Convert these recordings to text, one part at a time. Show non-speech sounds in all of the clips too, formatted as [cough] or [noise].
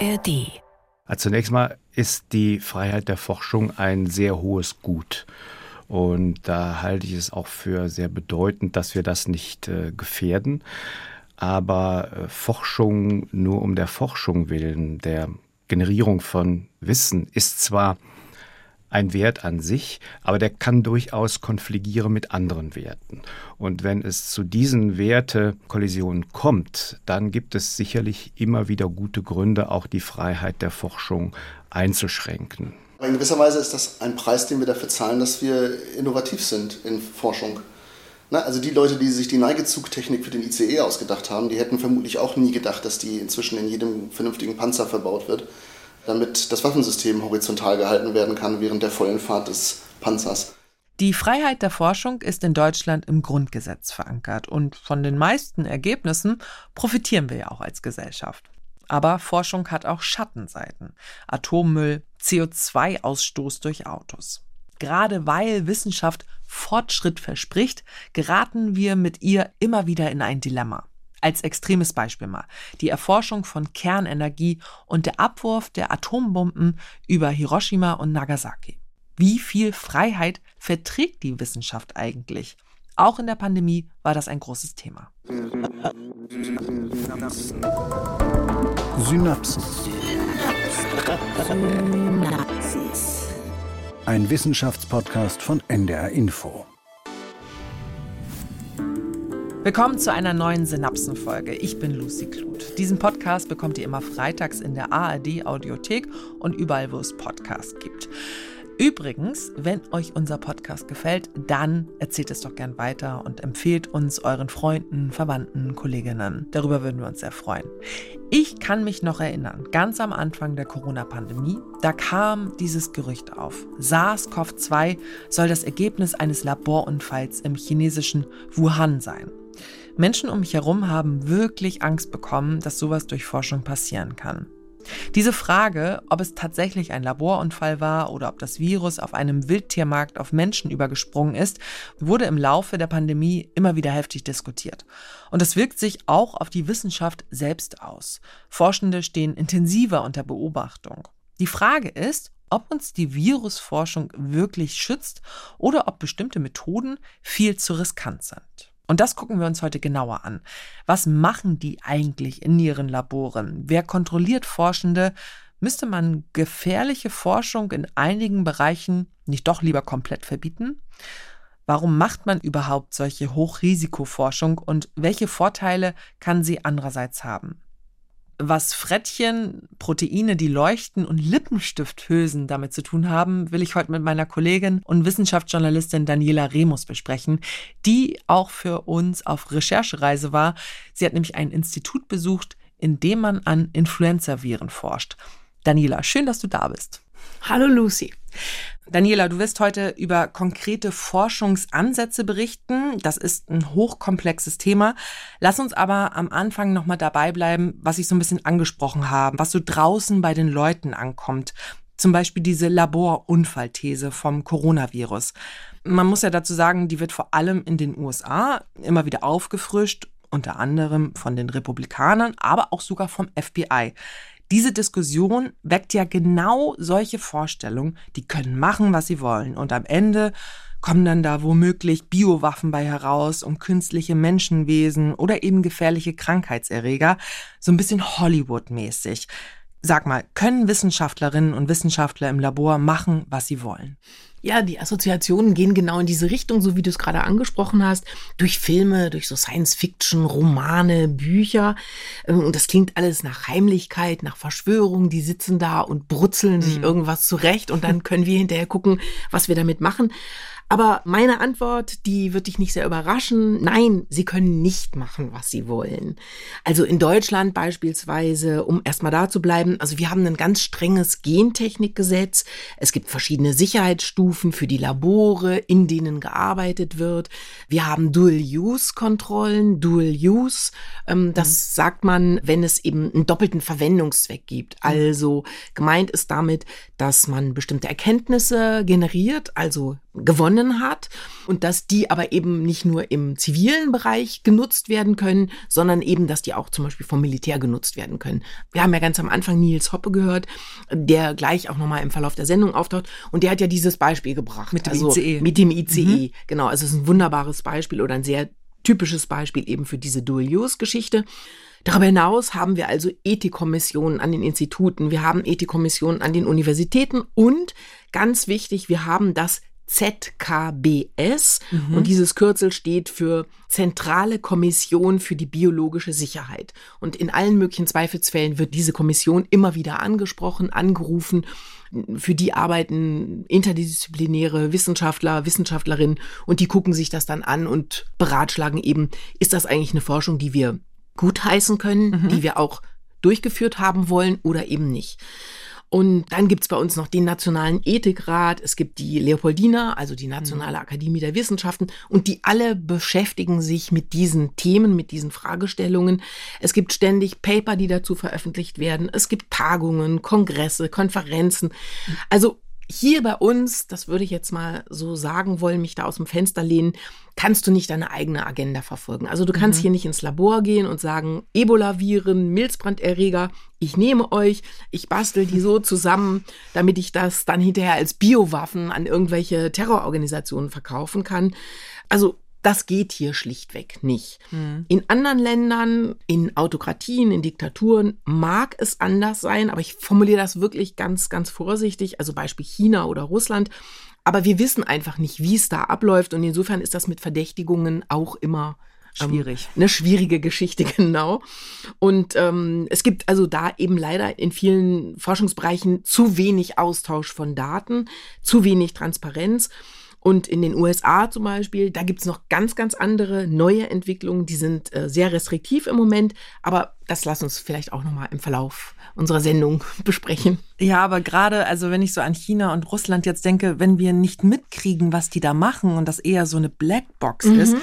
ARD. Also zunächst mal ist die Freiheit der Forschung ein sehr hohes Gut. Und da halte ich es auch für sehr bedeutend, dass wir das nicht äh, gefährden. Aber äh, Forschung nur um der Forschung willen, der Generierung von Wissen, ist zwar ein Wert an sich, aber der kann durchaus konfligieren mit anderen Werten. Und wenn es zu diesen Wertekollisionen kommt, dann gibt es sicherlich immer wieder gute Gründe, auch die Freiheit der Forschung einzuschränken. In gewisser Weise ist das ein Preis, den wir dafür zahlen, dass wir innovativ sind in Forschung. Na, also die Leute, die sich die Neigezugtechnik für den ICE ausgedacht haben, die hätten vermutlich auch nie gedacht, dass die inzwischen in jedem vernünftigen Panzer verbaut wird damit das Waffensystem horizontal gehalten werden kann während der vollen Fahrt des Panzers. Die Freiheit der Forschung ist in Deutschland im Grundgesetz verankert und von den meisten Ergebnissen profitieren wir ja auch als Gesellschaft. Aber Forschung hat auch Schattenseiten. Atommüll, CO2-Ausstoß durch Autos. Gerade weil Wissenschaft Fortschritt verspricht, geraten wir mit ihr immer wieder in ein Dilemma. Als extremes Beispiel mal die Erforschung von Kernenergie und der Abwurf der Atombomben über Hiroshima und Nagasaki. Wie viel Freiheit verträgt die Wissenschaft eigentlich? Auch in der Pandemie war das ein großes Thema. Synapsen. Ein Wissenschaftspodcast von NDR Info. Willkommen zu einer neuen Synapsenfolge. Ich bin Lucy Kluth. Diesen Podcast bekommt ihr immer freitags in der ARD Audiothek und überall, wo es Podcasts gibt. Übrigens, wenn euch unser Podcast gefällt, dann erzählt es doch gern weiter und empfehlt uns euren Freunden, Verwandten, Kolleginnen. Darüber würden wir uns sehr freuen. Ich kann mich noch erinnern, ganz am Anfang der Corona-Pandemie, da kam dieses Gerücht auf. SARS-CoV-2 soll das Ergebnis eines Laborunfalls im chinesischen Wuhan sein. Menschen um mich herum haben wirklich Angst bekommen, dass sowas durch Forschung passieren kann. Diese Frage, ob es tatsächlich ein Laborunfall war oder ob das Virus auf einem Wildtiermarkt auf Menschen übergesprungen ist, wurde im Laufe der Pandemie immer wieder heftig diskutiert. Und das wirkt sich auch auf die Wissenschaft selbst aus. Forschende stehen intensiver unter Beobachtung. Die Frage ist, ob uns die Virusforschung wirklich schützt oder ob bestimmte Methoden viel zu riskant sind. Und das gucken wir uns heute genauer an. Was machen die eigentlich in ihren Laboren? Wer kontrolliert Forschende? Müsste man gefährliche Forschung in einigen Bereichen nicht doch lieber komplett verbieten? Warum macht man überhaupt solche Hochrisikoforschung und welche Vorteile kann sie andererseits haben? Was Frettchen, Proteine, die leuchten und Lippenstifthülsen damit zu tun haben, will ich heute mit meiner Kollegin und Wissenschaftsjournalistin Daniela Remus besprechen, die auch für uns auf Recherchereise war. Sie hat nämlich ein Institut besucht, in dem man an Influenza-Viren forscht. Daniela, schön, dass du da bist. Hallo Lucy. Daniela, du wirst heute über konkrete Forschungsansätze berichten. Das ist ein hochkomplexes Thema. Lass uns aber am Anfang nochmal dabei bleiben, was ich so ein bisschen angesprochen habe, was so draußen bei den Leuten ankommt. Zum Beispiel diese Laborunfallthese vom Coronavirus. Man muss ja dazu sagen, die wird vor allem in den USA immer wieder aufgefrischt, unter anderem von den Republikanern, aber auch sogar vom FBI. Diese Diskussion weckt ja genau solche Vorstellungen, die können machen, was sie wollen. Und am Ende kommen dann da womöglich Biowaffen bei heraus und künstliche Menschenwesen oder eben gefährliche Krankheitserreger, so ein bisschen Hollywood-mäßig. Sag mal, können Wissenschaftlerinnen und Wissenschaftler im Labor machen, was sie wollen? Ja, die Assoziationen gehen genau in diese Richtung, so wie du es gerade angesprochen hast, durch Filme, durch so Science-Fiction, Romane, Bücher. Ähm, und das klingt alles nach Heimlichkeit, nach Verschwörung. Die sitzen da und brutzeln sich mhm. irgendwas zurecht und dann können wir hinterher gucken, was wir damit machen. Aber meine Antwort, die wird dich nicht sehr überraschen. Nein, sie können nicht machen, was sie wollen. Also in Deutschland beispielsweise, um erstmal da zu bleiben, also wir haben ein ganz strenges Gentechnikgesetz. Es gibt verschiedene Sicherheitsstufen für die Labore, in denen gearbeitet wird. Wir haben Dual-Use-Kontrollen, Dual-Use. Ähm, das mhm. sagt man, wenn es eben einen doppelten Verwendungszweck gibt. Mhm. Also gemeint ist damit, dass man bestimmte Erkenntnisse generiert, also gewonnen begonnen hat und dass die aber eben nicht nur im zivilen Bereich genutzt werden können, sondern eben, dass die auch zum Beispiel vom Militär genutzt werden können. Wir haben ja ganz am Anfang Nils Hoppe gehört, der gleich auch nochmal im Verlauf der Sendung auftaucht und der hat ja dieses Beispiel gebracht. Mit dem also, ICE. Mit dem ICE, mhm. genau. Also es ist ein wunderbares Beispiel oder ein sehr typisches Beispiel eben für diese Dual-Use-Geschichte. Darüber hinaus haben wir also Ethikkommissionen an den Instituten, wir haben Ethikkommissionen an den Universitäten und ganz wichtig, wir haben das ZKBS mhm. und dieses Kürzel steht für Zentrale Kommission für die biologische Sicherheit. Und in allen möglichen Zweifelsfällen wird diese Kommission immer wieder angesprochen, angerufen. Für die arbeiten interdisziplinäre Wissenschaftler, Wissenschaftlerinnen und die gucken sich das dann an und beratschlagen eben, ist das eigentlich eine Forschung, die wir gutheißen können, mhm. die wir auch durchgeführt haben wollen oder eben nicht. Und dann gibt's bei uns noch den Nationalen Ethikrat, es gibt die Leopoldina, also die Nationale mhm. Akademie der Wissenschaften, und die alle beschäftigen sich mit diesen Themen, mit diesen Fragestellungen. Es gibt ständig Paper, die dazu veröffentlicht werden. Es gibt Tagungen, Kongresse, Konferenzen. Also hier bei uns, das würde ich jetzt mal so sagen wollen, mich da aus dem Fenster lehnen, kannst du nicht deine eigene Agenda verfolgen. Also du kannst mhm. hier nicht ins Labor gehen und sagen, Ebola-Viren, Milzbranderreger, ich nehme euch, ich bastel die so [laughs] zusammen, damit ich das dann hinterher als Biowaffen an irgendwelche Terrororganisationen verkaufen kann. Also das geht hier schlichtweg nicht. Mhm. In anderen Ländern, in Autokratien, in Diktaturen mag es anders sein, aber ich formuliere das wirklich ganz, ganz vorsichtig. Also Beispiel China oder Russland. Aber wir wissen einfach nicht, wie es da abläuft. Und insofern ist das mit Verdächtigungen auch immer ähm, schwierig. Ähm, eine schwierige Geschichte, [laughs] genau. Und ähm, es gibt also da eben leider in vielen Forschungsbereichen zu wenig Austausch von Daten, zu wenig Transparenz. Und in den USA zum Beispiel, da gibt's noch ganz, ganz andere neue Entwicklungen, die sind äh, sehr restriktiv im Moment. Aber das lass uns vielleicht auch nochmal im Verlauf unserer Sendung [laughs] besprechen. Ja, aber gerade, also wenn ich so an China und Russland jetzt denke, wenn wir nicht mitkriegen, was die da machen und das eher so eine Blackbox mhm. ist,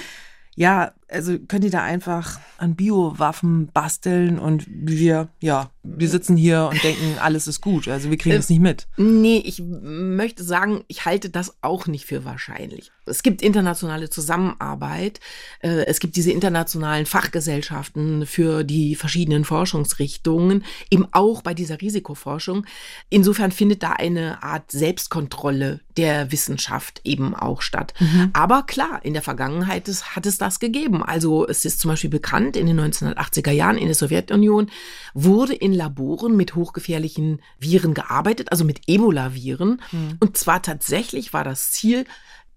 ja, also könnt ihr da einfach an Biowaffen basteln und wir, ja, wir sitzen hier und denken, [laughs] alles ist gut. Also wir kriegen es äh, nicht mit. Nee, ich möchte sagen, ich halte das auch nicht für wahrscheinlich. Es gibt internationale Zusammenarbeit. Äh, es gibt diese internationalen Fachgesellschaften für die verschiedenen Forschungsrichtungen, eben auch bei dieser Risikoforschung. Insofern findet da eine Art Selbstkontrolle der Wissenschaft eben auch statt. Mhm. Aber klar, in der Vergangenheit hat es das gegeben. Also es ist zum Beispiel bekannt, in den 1980er Jahren in der Sowjetunion wurde in Laboren mit hochgefährlichen Viren gearbeitet, also mit Ebola-Viren. Mhm. Und zwar tatsächlich war das Ziel,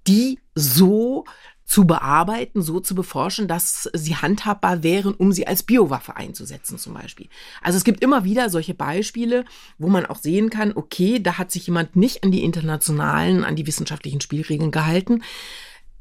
die so zu bearbeiten, so zu beforschen, dass sie handhabbar wären, um sie als Biowaffe einzusetzen zum Beispiel. Also es gibt immer wieder solche Beispiele, wo man auch sehen kann, okay, da hat sich jemand nicht an die internationalen, an die wissenschaftlichen Spielregeln gehalten.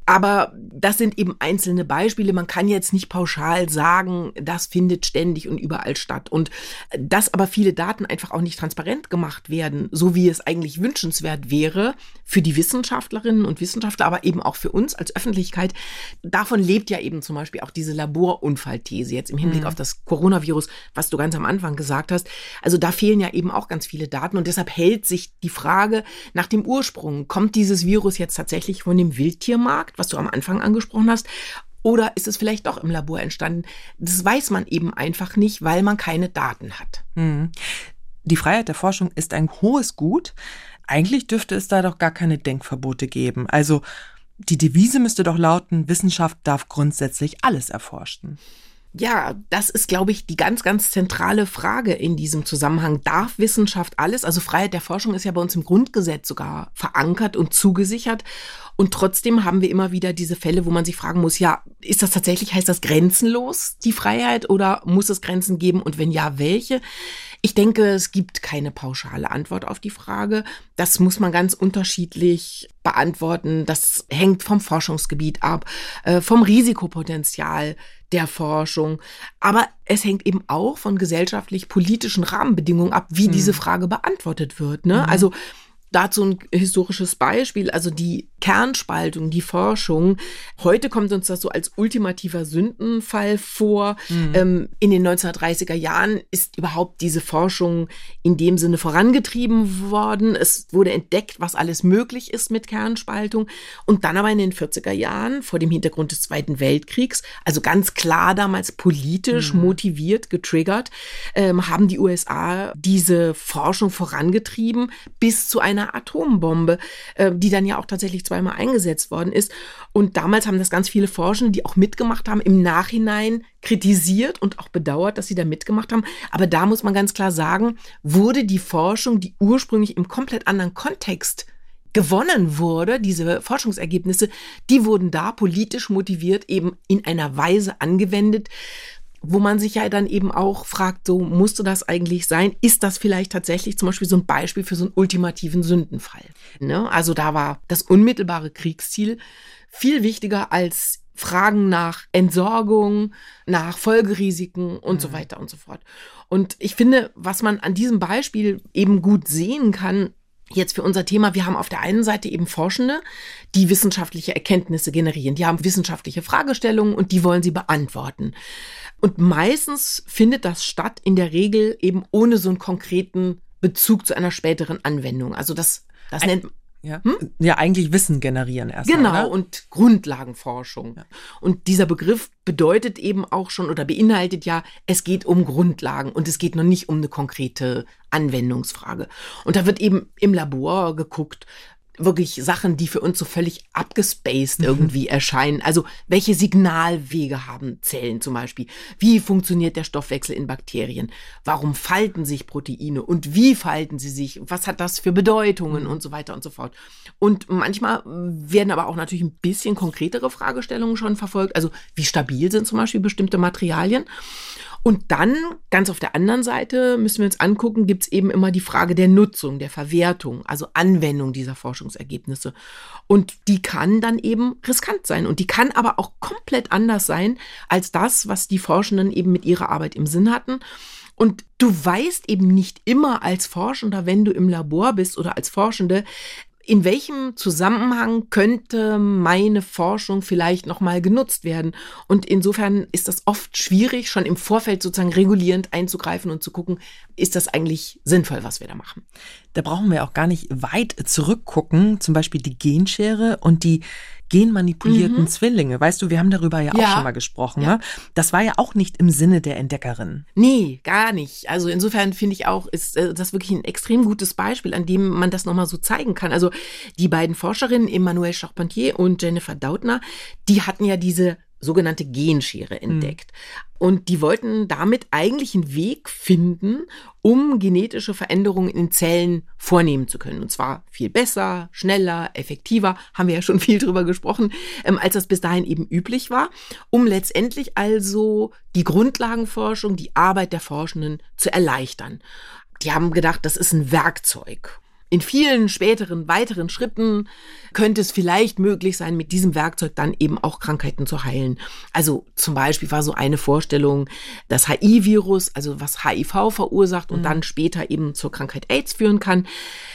Aber das sind eben einzelne Beispiele. Man kann jetzt nicht pauschal sagen, das findet ständig und überall statt. Und dass aber viele Daten einfach auch nicht transparent gemacht werden, so wie es eigentlich wünschenswert wäre für die Wissenschaftlerinnen und Wissenschaftler, aber eben auch für uns als Öffentlichkeit. Davon lebt ja eben zum Beispiel auch diese Laborunfallthese jetzt im Hinblick mhm. auf das Coronavirus, was du ganz am Anfang gesagt hast. Also da fehlen ja eben auch ganz viele Daten und deshalb hält sich die Frage nach dem Ursprung. Kommt dieses Virus jetzt tatsächlich von dem Wildtiermarkt? Was du am Anfang angesprochen hast, oder ist es vielleicht doch im Labor entstanden? Das weiß man eben einfach nicht, weil man keine Daten hat. Hm. Die Freiheit der Forschung ist ein hohes Gut. Eigentlich dürfte es da doch gar keine Denkverbote geben. Also die Devise müsste doch lauten, Wissenschaft darf grundsätzlich alles erforschen. Ja, das ist, glaube ich, die ganz, ganz zentrale Frage in diesem Zusammenhang. Darf Wissenschaft alles? Also Freiheit der Forschung ist ja bei uns im Grundgesetz sogar verankert und zugesichert. Und trotzdem haben wir immer wieder diese Fälle, wo man sich fragen muss, ja, ist das tatsächlich, heißt das grenzenlos, die Freiheit, oder muss es Grenzen geben? Und wenn ja, welche? Ich denke, es gibt keine pauschale Antwort auf die Frage. Das muss man ganz unterschiedlich beantworten. Das hängt vom Forschungsgebiet ab, äh, vom Risikopotenzial der Forschung. Aber es hängt eben auch von gesellschaftlich-politischen Rahmenbedingungen ab, wie mhm. diese Frage beantwortet wird. Ne? Mhm. Also dazu ein historisches Beispiel, also die Kernspaltung, die Forschung. Heute kommt uns das so als ultimativer Sündenfall vor. Mhm. Ähm, in den 1930er Jahren ist überhaupt diese Forschung in dem Sinne vorangetrieben worden. Es wurde entdeckt, was alles möglich ist mit Kernspaltung. Und dann aber in den 40er Jahren, vor dem Hintergrund des Zweiten Weltkriegs, also ganz klar damals politisch mhm. motiviert, getriggert, ähm, haben die USA diese Forschung vorangetrieben bis zu einer Atombombe, äh, die dann ja auch tatsächlich zweimal eingesetzt worden ist. Und damals haben das ganz viele Forschende, die auch mitgemacht haben, im Nachhinein kritisiert und auch bedauert, dass sie da mitgemacht haben. Aber da muss man ganz klar sagen, wurde die Forschung, die ursprünglich im komplett anderen Kontext gewonnen wurde, diese Forschungsergebnisse, die wurden da politisch motiviert eben in einer Weise angewendet, wo man sich ja dann eben auch fragt, so musste das eigentlich sein? Ist das vielleicht tatsächlich zum Beispiel so ein Beispiel für so einen ultimativen Sündenfall? Ne? Also da war das unmittelbare Kriegsziel viel wichtiger als Fragen nach Entsorgung, nach Folgerisiken und mhm. so weiter und so fort. Und ich finde, was man an diesem Beispiel eben gut sehen kann, jetzt für unser Thema, wir haben auf der einen Seite eben Forschende, die wissenschaftliche Erkenntnisse generieren. Die haben wissenschaftliche Fragestellungen und die wollen sie beantworten. Und meistens findet das statt, in der Regel eben ohne so einen konkreten Bezug zu einer späteren Anwendung. Also das, das Ein, nennt ja. Hm? ja, eigentlich Wissen generieren erst. Genau, oder? und Grundlagenforschung. Ja. Und dieser Begriff bedeutet eben auch schon oder beinhaltet ja, es geht um Grundlagen und es geht noch nicht um eine konkrete Anwendungsfrage. Und da wird eben im Labor geguckt, wirklich Sachen, die für uns so völlig abgespaced mhm. irgendwie erscheinen. Also welche Signalwege haben Zellen zum Beispiel? Wie funktioniert der Stoffwechsel in Bakterien? Warum falten sich Proteine und wie falten sie sich? Was hat das für Bedeutungen mhm. und so weiter und so fort? Und manchmal werden aber auch natürlich ein bisschen konkretere Fragestellungen schon verfolgt. Also wie stabil sind zum Beispiel bestimmte Materialien? Und dann, ganz auf der anderen Seite, müssen wir uns angucken, gibt es eben immer die Frage der Nutzung, der Verwertung, also Anwendung dieser Forschungsergebnisse. Und die kann dann eben riskant sein. Und die kann aber auch komplett anders sein als das, was die Forschenden eben mit ihrer Arbeit im Sinn hatten. Und du weißt eben nicht immer als Forschender, wenn du im Labor bist oder als Forschende, in welchem Zusammenhang könnte meine Forschung vielleicht nochmal genutzt werden? Und insofern ist das oft schwierig, schon im Vorfeld sozusagen regulierend einzugreifen und zu gucken, ist das eigentlich sinnvoll, was wir da machen? Da brauchen wir auch gar nicht weit zurückgucken, zum Beispiel die Genschere und die genmanipulierten mhm. Zwillinge. Weißt du, wir haben darüber ja, ja. auch schon mal gesprochen. Ja. Ne? Das war ja auch nicht im Sinne der Entdeckerin. Nee, gar nicht. Also insofern finde ich auch, ist äh, das wirklich ein extrem gutes Beispiel, an dem man das nochmal so zeigen kann. Also die beiden Forscherinnen, Emmanuelle Charpentier und Jennifer Dautner, die hatten ja diese sogenannte Genschere mhm. entdeckt. Mhm. Und die wollten damit eigentlich einen Weg finden, um genetische Veränderungen in Zellen vornehmen zu können. Und zwar viel besser, schneller, effektiver, haben wir ja schon [laughs] viel drüber gesprochen, ähm, als das bis dahin eben üblich war, um letztendlich also die Grundlagenforschung, die Arbeit der Forschenden zu erleichtern. Die haben gedacht, das ist ein Werkzeug in vielen späteren weiteren Schritten könnte es vielleicht möglich sein, mit diesem Werkzeug dann eben auch Krankheiten zu heilen. Also zum Beispiel war so eine Vorstellung, das HIV-Virus, also was HIV verursacht und mhm. dann später eben zur Krankheit AIDS führen kann,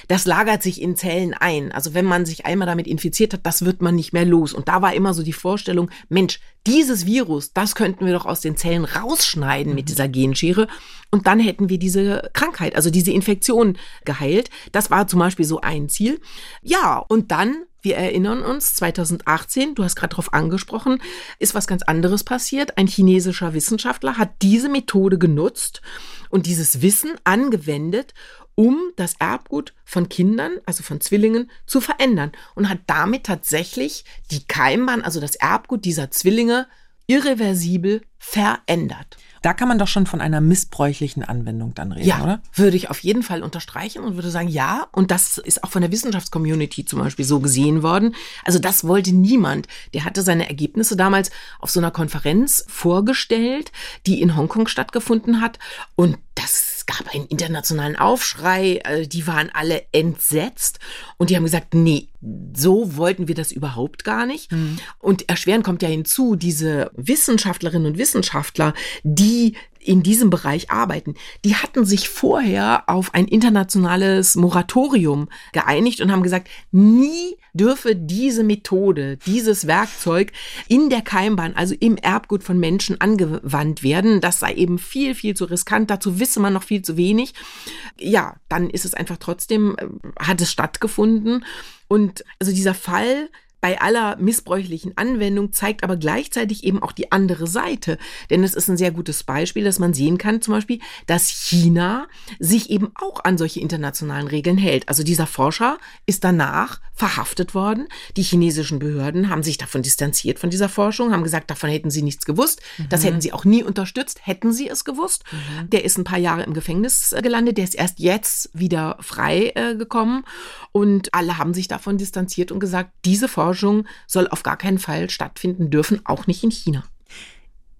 das lagert sich in Zellen ein. Also wenn man sich einmal damit infiziert hat, das wird man nicht mehr los. Und da war immer so die Vorstellung, Mensch, dieses Virus, das könnten wir doch aus den Zellen rausschneiden mhm. mit dieser Genschere und dann hätten wir diese Krankheit, also diese Infektion geheilt. Das war zum Beispiel so ein Ziel. Ja, und dann wir erinnern uns, 2018, du hast gerade darauf angesprochen, ist was ganz anderes passiert. Ein chinesischer Wissenschaftler hat diese Methode genutzt und dieses Wissen angewendet, um das Erbgut von Kindern, also von Zwillingen, zu verändern und hat damit tatsächlich die Keimbahn, also das Erbgut dieser Zwillinge, irreversibel verändert. Da kann man doch schon von einer missbräuchlichen Anwendung dann reden, ja, oder? Würde ich auf jeden Fall unterstreichen und würde sagen, ja. Und das ist auch von der Wissenschaftscommunity zum Beispiel so gesehen worden. Also das wollte niemand. Der hatte seine Ergebnisse damals auf so einer Konferenz vorgestellt, die in Hongkong stattgefunden hat. Und das gab einen internationalen Aufschrei, äh, die waren alle entsetzt und die haben gesagt, nee, so wollten wir das überhaupt gar nicht. Mhm. Und erschwerend kommt ja hinzu, diese Wissenschaftlerinnen und Wissenschaftler, die in diesem Bereich arbeiten, die hatten sich vorher auf ein internationales Moratorium geeinigt und haben gesagt, nie dürfe diese Methode, dieses Werkzeug in der Keimbahn, also im Erbgut von Menschen angewandt werden. Das sei eben viel, viel zu riskant. Dazu wisse man noch viel zu wenig. Ja, dann ist es einfach trotzdem, äh, hat es stattgefunden. Und also dieser Fall bei aller missbräuchlichen Anwendung zeigt aber gleichzeitig eben auch die andere Seite. Denn es ist ein sehr gutes Beispiel, dass man sehen kann, zum Beispiel, dass China sich eben auch an solche internationalen Regeln hält. Also dieser Forscher ist danach verhaftet worden. Die chinesischen Behörden haben sich davon distanziert von dieser Forschung, haben gesagt, davon hätten sie nichts gewusst. Mhm. Das hätten sie auch nie unterstützt, hätten sie es gewusst. Mhm. Der ist ein paar Jahre im Gefängnis äh, gelandet. Der ist erst jetzt wieder frei äh, gekommen. Und alle haben sich davon distanziert und gesagt, diese Forschung Forschung soll auf gar keinen Fall stattfinden dürfen, auch nicht in China.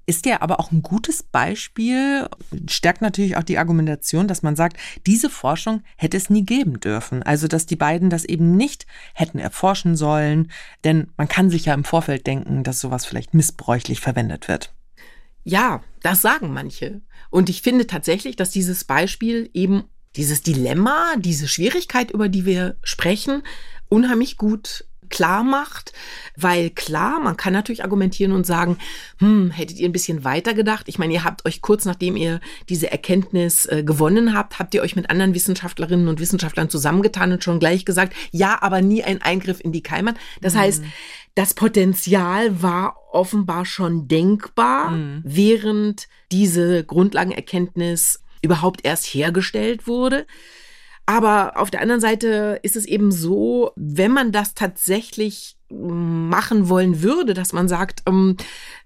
Ist ja aber auch ein gutes Beispiel, stärkt natürlich auch die Argumentation, dass man sagt, diese Forschung hätte es nie geben dürfen. Also, dass die beiden das eben nicht hätten erforschen sollen, denn man kann sich ja im Vorfeld denken, dass sowas vielleicht missbräuchlich verwendet wird. Ja, das sagen manche. Und ich finde tatsächlich, dass dieses Beispiel eben dieses Dilemma, diese Schwierigkeit, über die wir sprechen, unheimlich gut klar macht, weil klar, man kann natürlich argumentieren und sagen, hm, hättet ihr ein bisschen weiter gedacht? Ich meine, ihr habt euch kurz nachdem ihr diese Erkenntnis äh, gewonnen habt, habt ihr euch mit anderen Wissenschaftlerinnen und Wissenschaftlern zusammengetan und schon gleich gesagt, ja, aber nie ein Eingriff in die Keimern. Das mhm. heißt, das Potenzial war offenbar schon denkbar, mhm. während diese Grundlagenerkenntnis überhaupt erst hergestellt wurde. Aber auf der anderen Seite ist es eben so, wenn man das tatsächlich machen wollen würde, dass man sagt, ähm,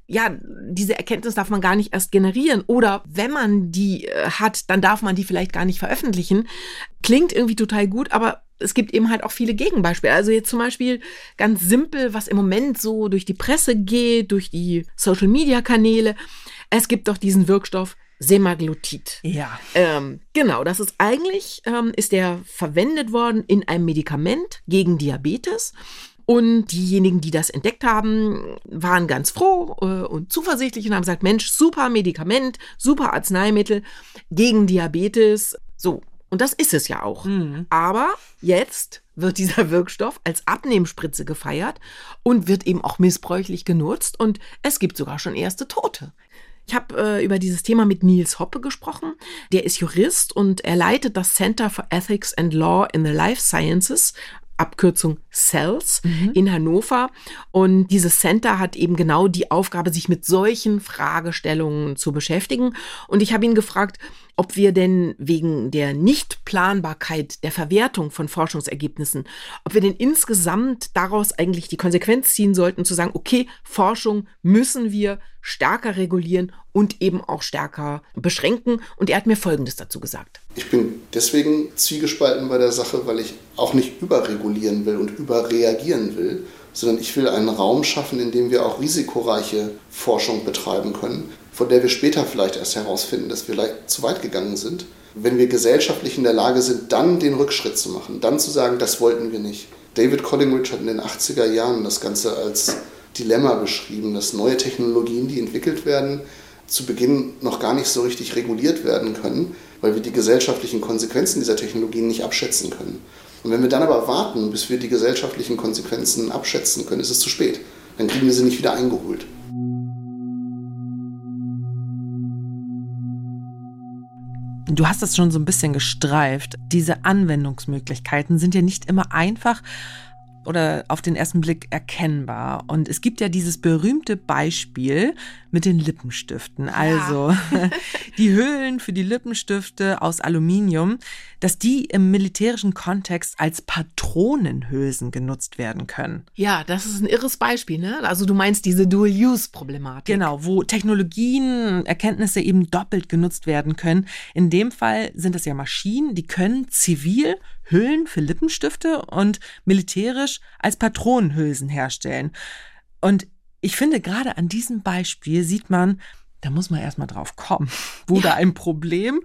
ja, diese Erkenntnis darf man gar nicht erst generieren oder wenn man die äh, hat, dann darf man die vielleicht gar nicht veröffentlichen. Klingt irgendwie total gut, aber es gibt eben halt auch viele Gegenbeispiele. Also jetzt zum Beispiel ganz simpel, was im Moment so durch die Presse geht, durch die Social-Media-Kanäle. Es gibt doch diesen Wirkstoff Semaglutid. Ja. Ähm, genau, das ist eigentlich, ähm, ist der verwendet worden in einem Medikament gegen Diabetes. Und diejenigen, die das entdeckt haben, waren ganz froh äh, und zuversichtlich und haben gesagt, Mensch, super Medikament, super Arzneimittel gegen Diabetes. So, und das ist es ja auch. Mhm. Aber jetzt wird dieser Wirkstoff als Abnehmspritze gefeiert und wird eben auch missbräuchlich genutzt und es gibt sogar schon erste Tote. Ich habe äh, über dieses Thema mit Niels Hoppe gesprochen. Der ist Jurist und er leitet das Center for Ethics and Law in the Life Sciences, Abkürzung CELS mhm. in Hannover. Und dieses Center hat eben genau die Aufgabe, sich mit solchen Fragestellungen zu beschäftigen. Und ich habe ihn gefragt, ob wir denn wegen der Nichtplanbarkeit der Verwertung von Forschungsergebnissen, ob wir denn insgesamt daraus eigentlich die Konsequenz ziehen sollten, zu sagen, okay, Forschung müssen wir stärker regulieren und eben auch stärker beschränken. Und er hat mir Folgendes dazu gesagt. Ich bin deswegen zwiegespalten bei der Sache, weil ich auch nicht überregulieren will und überreagieren will, sondern ich will einen Raum schaffen, in dem wir auch risikoreiche Forschung betreiben können von der wir später vielleicht erst herausfinden, dass wir zu weit gegangen sind. Wenn wir gesellschaftlich in der Lage sind, dann den Rückschritt zu machen, dann zu sagen, das wollten wir nicht. David Collingridge hat in den 80er Jahren das Ganze als Dilemma beschrieben, dass neue Technologien, die entwickelt werden, zu Beginn noch gar nicht so richtig reguliert werden können, weil wir die gesellschaftlichen Konsequenzen dieser Technologien nicht abschätzen können. Und wenn wir dann aber warten, bis wir die gesellschaftlichen Konsequenzen abschätzen können, ist es zu spät. Dann kriegen wir sie nicht wieder eingeholt. Du hast es schon so ein bisschen gestreift. Diese Anwendungsmöglichkeiten sind ja nicht immer einfach oder auf den ersten Blick erkennbar. Und es gibt ja dieses berühmte Beispiel mit den Lippenstiften. Also ja. [laughs] die Hüllen für die Lippenstifte aus Aluminium, dass die im militärischen Kontext als Patronenhülsen genutzt werden können. Ja, das ist ein irres Beispiel, ne? Also du meinst diese Dual-Use-Problematik. Genau, wo Technologien, Erkenntnisse eben doppelt genutzt werden können. In dem Fall sind es ja Maschinen, die können zivil Hüllen für Lippenstifte und militärisch als Patronenhülsen herstellen. Und ich finde, gerade an diesem Beispiel sieht man, da muss man erstmal drauf kommen, wo ja. da ein Problem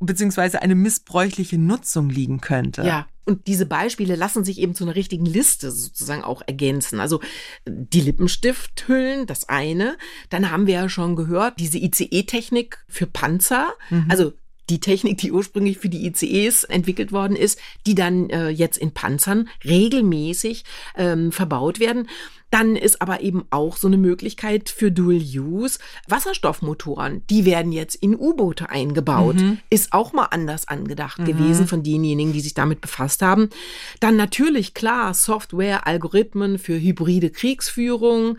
beziehungsweise eine missbräuchliche Nutzung liegen könnte. Ja, Und diese Beispiele lassen sich eben zu einer richtigen Liste sozusagen auch ergänzen. Also die Lippenstifthüllen, das eine. Dann haben wir ja schon gehört, diese ICE-Technik für Panzer. Mhm. Also die Technik, die ursprünglich für die ICEs entwickelt worden ist, die dann äh, jetzt in Panzern regelmäßig ähm, verbaut werden. Dann ist aber eben auch so eine Möglichkeit für Dual Use. Wasserstoffmotoren, die werden jetzt in U-Boote eingebaut. Mhm. Ist auch mal anders angedacht mhm. gewesen von denjenigen, die sich damit befasst haben. Dann natürlich klar Software, Algorithmen für hybride Kriegsführung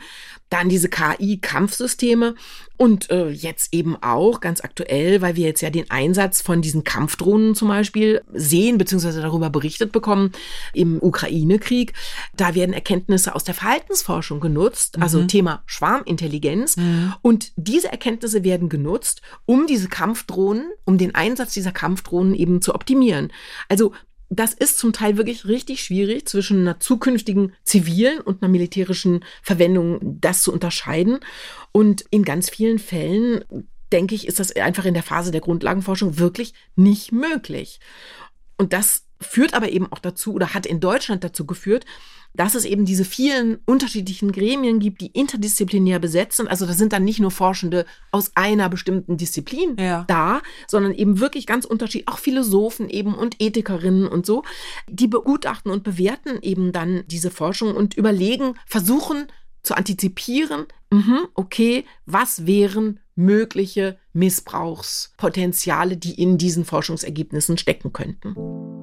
dann diese KI-Kampfsysteme und äh, jetzt eben auch ganz aktuell, weil wir jetzt ja den Einsatz von diesen Kampfdrohnen zum Beispiel sehen, beziehungsweise darüber berichtet bekommen im Ukraine-Krieg. Da werden Erkenntnisse aus der Verhaltensforschung genutzt, also mhm. Thema Schwarmintelligenz. Mhm. Und diese Erkenntnisse werden genutzt, um diese Kampfdrohnen, um den Einsatz dieser Kampfdrohnen eben zu optimieren. Also das ist zum Teil wirklich richtig schwierig zwischen einer zukünftigen zivilen und einer militärischen Verwendung das zu unterscheiden. Und in ganz vielen Fällen, denke ich, ist das einfach in der Phase der Grundlagenforschung wirklich nicht möglich. Und das führt aber eben auch dazu oder hat in Deutschland dazu geführt, dass es eben diese vielen unterschiedlichen Gremien gibt, die interdisziplinär besetzt sind. Also da sind dann nicht nur Forschende aus einer bestimmten Disziplin ja. da, sondern eben wirklich ganz unterschiedlich, auch Philosophen eben und Ethikerinnen und so, die begutachten und bewerten eben dann diese Forschung und überlegen, versuchen zu antizipieren, mh, okay, was wären mögliche Missbrauchspotenziale, die in diesen Forschungsergebnissen stecken könnten.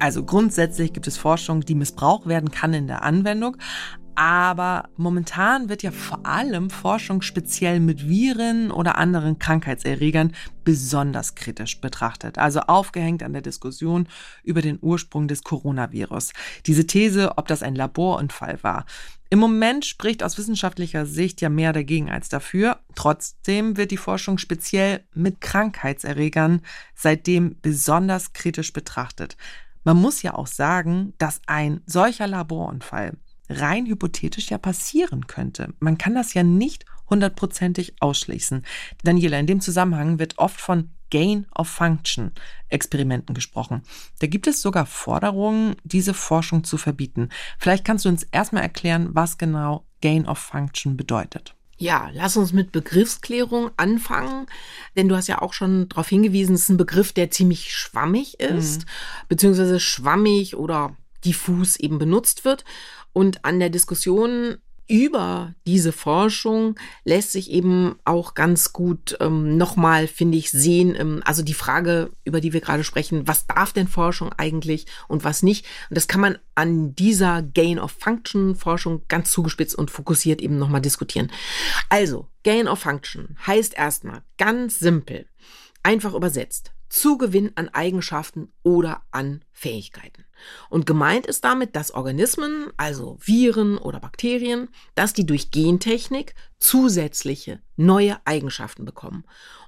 Also grundsätzlich gibt es Forschung, die missbraucht werden kann in der Anwendung. Aber momentan wird ja vor allem Forschung speziell mit Viren oder anderen Krankheitserregern besonders kritisch betrachtet. Also aufgehängt an der Diskussion über den Ursprung des Coronavirus. Diese These, ob das ein Laborunfall war. Im Moment spricht aus wissenschaftlicher Sicht ja mehr dagegen als dafür. Trotzdem wird die Forschung speziell mit Krankheitserregern seitdem besonders kritisch betrachtet. Man muss ja auch sagen, dass ein solcher Laborunfall rein hypothetisch ja passieren könnte. Man kann das ja nicht hundertprozentig ausschließen. Daniela, in dem Zusammenhang wird oft von Gain of Function Experimenten gesprochen. Da gibt es sogar Forderungen, diese Forschung zu verbieten. Vielleicht kannst du uns erstmal erklären, was genau Gain of Function bedeutet. Ja, lass uns mit Begriffsklärung anfangen, denn du hast ja auch schon darauf hingewiesen, es ist ein Begriff, der ziemlich schwammig ist, mhm. beziehungsweise schwammig oder diffus eben benutzt wird. Und an der Diskussion über diese Forschung lässt sich eben auch ganz gut ähm, nochmal, finde ich, sehen. Ähm, also die Frage, über die wir gerade sprechen, was darf denn Forschung eigentlich und was nicht? Und das kann man an dieser Gain of Function Forschung ganz zugespitzt und fokussiert eben nochmal diskutieren. Also, Gain of Function heißt erstmal ganz simpel, einfach übersetzt, Zugewinn an Eigenschaften oder an Fähigkeiten. Und gemeint ist damit, dass Organismen, also Viren oder Bakterien, dass die durch Gentechnik zusätzliche neue Eigenschaften bekommen.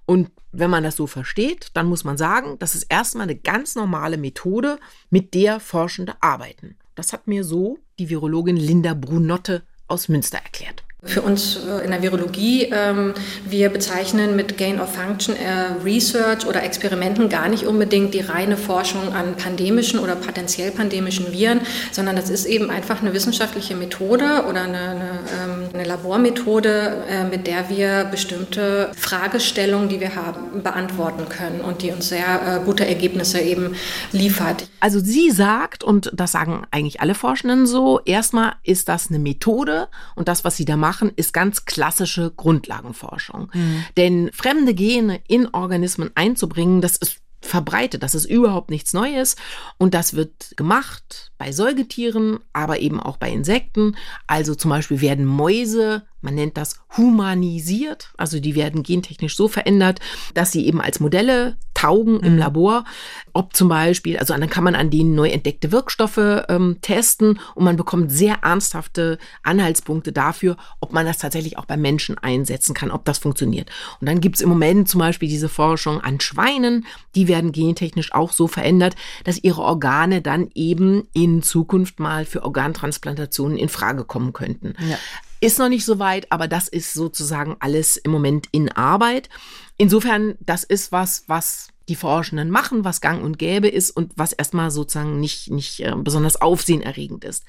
Und wenn man das so versteht, dann muss man sagen, das ist erstmal eine ganz normale Methode, mit der Forschende arbeiten. Das hat mir so die Virologin Linda Brunotte aus Münster erklärt. Für uns äh, in der Virologie, ähm, wir bezeichnen mit Gain of Function äh, Research oder Experimenten gar nicht unbedingt die reine Forschung an pandemischen oder potenziell pandemischen Viren, sondern das ist eben einfach eine wissenschaftliche Methode oder eine, eine, ähm, eine Labormethode, äh, mit der wir bestimmte Fragestellungen, die wir haben, beantworten können und die uns sehr gute Ergebnisse eben liefert. Also sie sagt, und das sagen eigentlich alle Forschenden so, erstmal ist das eine Methode und das, was sie da macht, machen, ist ganz klassische Grundlagenforschung. Mhm. Denn fremde Gene in Organismen einzubringen, das ist verbreitet. Das ist überhaupt nichts Neues und das wird gemacht bei Säugetieren, aber eben auch bei Insekten. Also zum Beispiel werden Mäuse man nennt das humanisiert, also die werden gentechnisch so verändert, dass sie eben als Modelle taugen mhm. im Labor. Ob zum Beispiel, also dann kann man an denen neu entdeckte Wirkstoffe ähm, testen und man bekommt sehr ernsthafte Anhaltspunkte dafür, ob man das tatsächlich auch beim Menschen einsetzen kann, ob das funktioniert. Und dann gibt es im Moment zum Beispiel diese Forschung an Schweinen, die werden gentechnisch auch so verändert, dass ihre Organe dann eben in Zukunft mal für Organtransplantationen in Frage kommen könnten. Ja. Ist noch nicht so weit, aber das ist sozusagen alles im Moment in Arbeit. Insofern, das ist was, was die Forschenden machen, was gang und gäbe ist und was erstmal sozusagen nicht, nicht äh, besonders aufsehenerregend ist.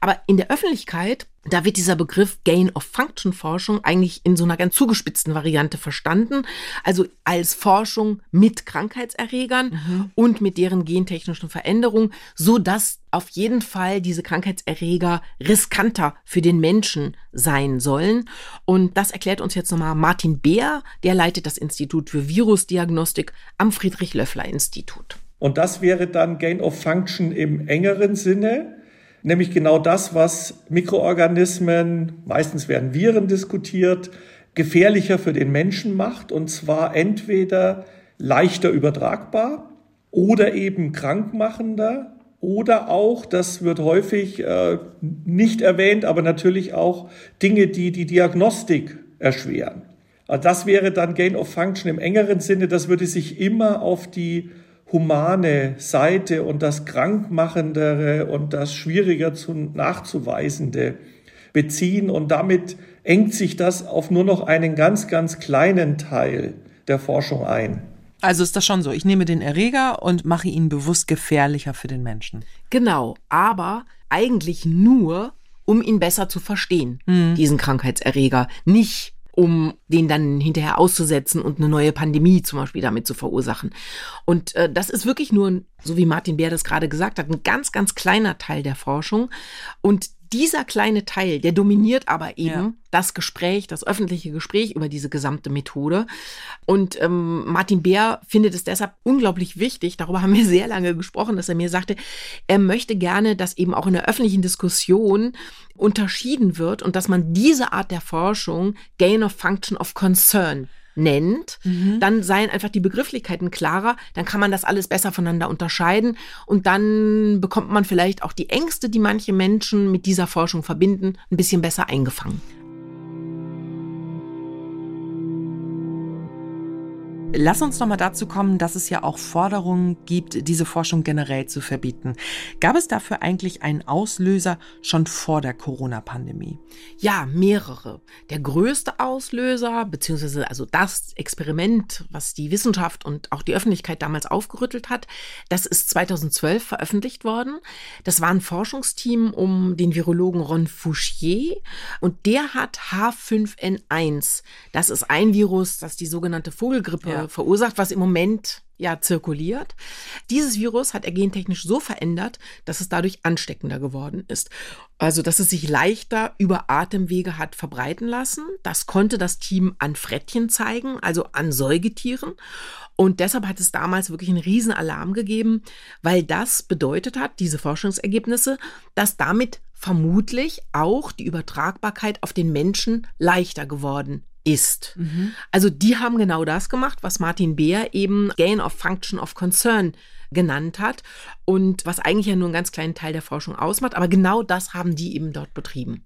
Aber in der Öffentlichkeit, da wird dieser Begriff Gain of Function Forschung eigentlich in so einer ganz zugespitzten Variante verstanden. Also als Forschung mit Krankheitserregern mhm. und mit deren gentechnischen Veränderungen, so dass auf jeden Fall diese Krankheitserreger riskanter für den Menschen sein sollen. Und das erklärt uns jetzt nochmal Martin Beer, der leitet das Institut für Virusdiagnostik am Friedrich-Löffler-Institut. Und das wäre dann Gain of Function im engeren Sinne, nämlich genau das, was Mikroorganismen, meistens werden Viren diskutiert, gefährlicher für den Menschen macht, und zwar entweder leichter übertragbar oder eben krankmachender oder auch, das wird häufig äh, nicht erwähnt, aber natürlich auch Dinge, die die Diagnostik erschweren. Also das wäre dann Gain of Function im engeren Sinne, das würde sich immer auf die humane Seite und das Krankmachendere und das schwieriger zu nachzuweisende beziehen und damit engt sich das auf nur noch einen ganz, ganz kleinen Teil der Forschung ein. Also ist das schon so. Ich nehme den Erreger und mache ihn bewusst gefährlicher für den Menschen. Genau, aber eigentlich nur, um ihn besser zu verstehen, mhm. diesen Krankheitserreger. Nicht um den dann hinterher auszusetzen und eine neue Pandemie zum Beispiel damit zu verursachen. Und äh, das ist wirklich nur, so wie Martin Bär das gerade gesagt hat, ein ganz, ganz kleiner Teil der Forschung. Und dieser kleine Teil, der dominiert aber eben ja. das Gespräch, das öffentliche Gespräch über diese gesamte Methode. Und ähm, Martin Bär findet es deshalb unglaublich wichtig, darüber haben wir [laughs] sehr lange gesprochen, dass er mir sagte, er möchte gerne, dass eben auch in der öffentlichen Diskussion unterschieden wird und dass man diese Art der Forschung Gain of Function of Concern nennt, mhm. dann seien einfach die Begrifflichkeiten klarer, dann kann man das alles besser voneinander unterscheiden und dann bekommt man vielleicht auch die Ängste, die manche Menschen mit dieser Forschung verbinden, ein bisschen besser eingefangen. Lass uns noch mal dazu kommen, dass es ja auch Forderungen gibt, diese Forschung generell zu verbieten. Gab es dafür eigentlich einen Auslöser schon vor der Corona-Pandemie? Ja, mehrere. Der größte Auslöser, beziehungsweise also das Experiment, was die Wissenschaft und auch die Öffentlichkeit damals aufgerüttelt hat, das ist 2012 veröffentlicht worden. Das war ein Forschungsteam um den Virologen Ron Fouchier und der hat H5N1. Das ist ein Virus, das die sogenannte Vogelgrippe ja verursacht, was im Moment ja zirkuliert. Dieses Virus hat er gentechnisch so verändert, dass es dadurch ansteckender geworden ist. Also, dass es sich leichter über Atemwege hat verbreiten lassen. Das konnte das Team an Frettchen zeigen, also an Säugetieren. Und deshalb hat es damals wirklich einen riesen Alarm gegeben, weil das bedeutet hat, diese Forschungsergebnisse, dass damit vermutlich auch die Übertragbarkeit auf den Menschen leichter geworden ist. Mhm. Also die haben genau das gemacht, was Martin Beer eben Gain of Function of Concern genannt hat und was eigentlich ja nur einen ganz kleinen Teil der Forschung ausmacht, aber genau das haben die eben dort betrieben.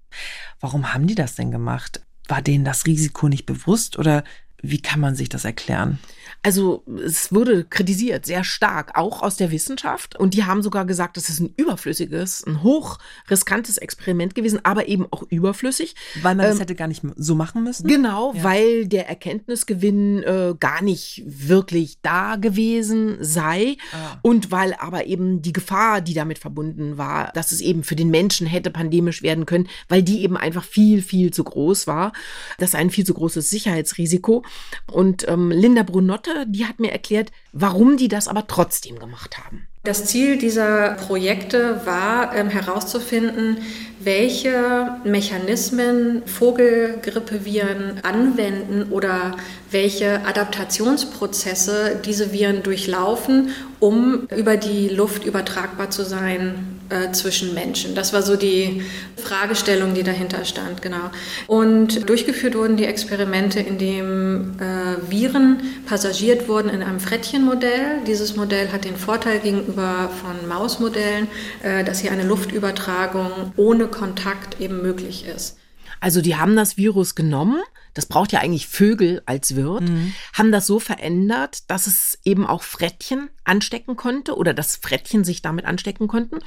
Warum haben die das denn gemacht? War denen das Risiko nicht bewusst oder wie kann man sich das erklären? Also es wurde kritisiert, sehr stark, auch aus der Wissenschaft. Und die haben sogar gesagt, das ist ein überflüssiges, ein hochriskantes Experiment gewesen, aber eben auch überflüssig. Weil man ähm, das hätte gar nicht so machen müssen? Genau, ja. weil der Erkenntnisgewinn äh, gar nicht wirklich da gewesen sei. Ah. Und weil aber eben die Gefahr, die damit verbunden war, dass es eben für den Menschen hätte pandemisch werden können, weil die eben einfach viel, viel zu groß war. Das ist ein viel zu großes Sicherheitsrisiko. Und ähm, Linda Brunotte, die hat mir erklärt, warum die das aber trotzdem gemacht haben. Das Ziel dieser Projekte war ähm, herauszufinden, welche Mechanismen Vogelgrippeviren anwenden oder welche Adaptationsprozesse diese Viren durchlaufen, um über die Luft übertragbar zu sein äh, zwischen Menschen. Das war so die Fragestellung, die dahinter stand, genau. Und durchgeführt wurden die Experimente, indem äh, Viren passagiert wurden in einem Frettchenmodell. Dieses Modell hat den Vorteil gegenüber von Mausmodellen, äh, dass hier eine Luftübertragung ohne Kontakt eben möglich ist. Also die haben das Virus genommen, das braucht ja eigentlich Vögel als Wirt, mhm. haben das so verändert, dass es eben auch Frettchen anstecken konnte oder dass Frettchen sich damit anstecken konnten.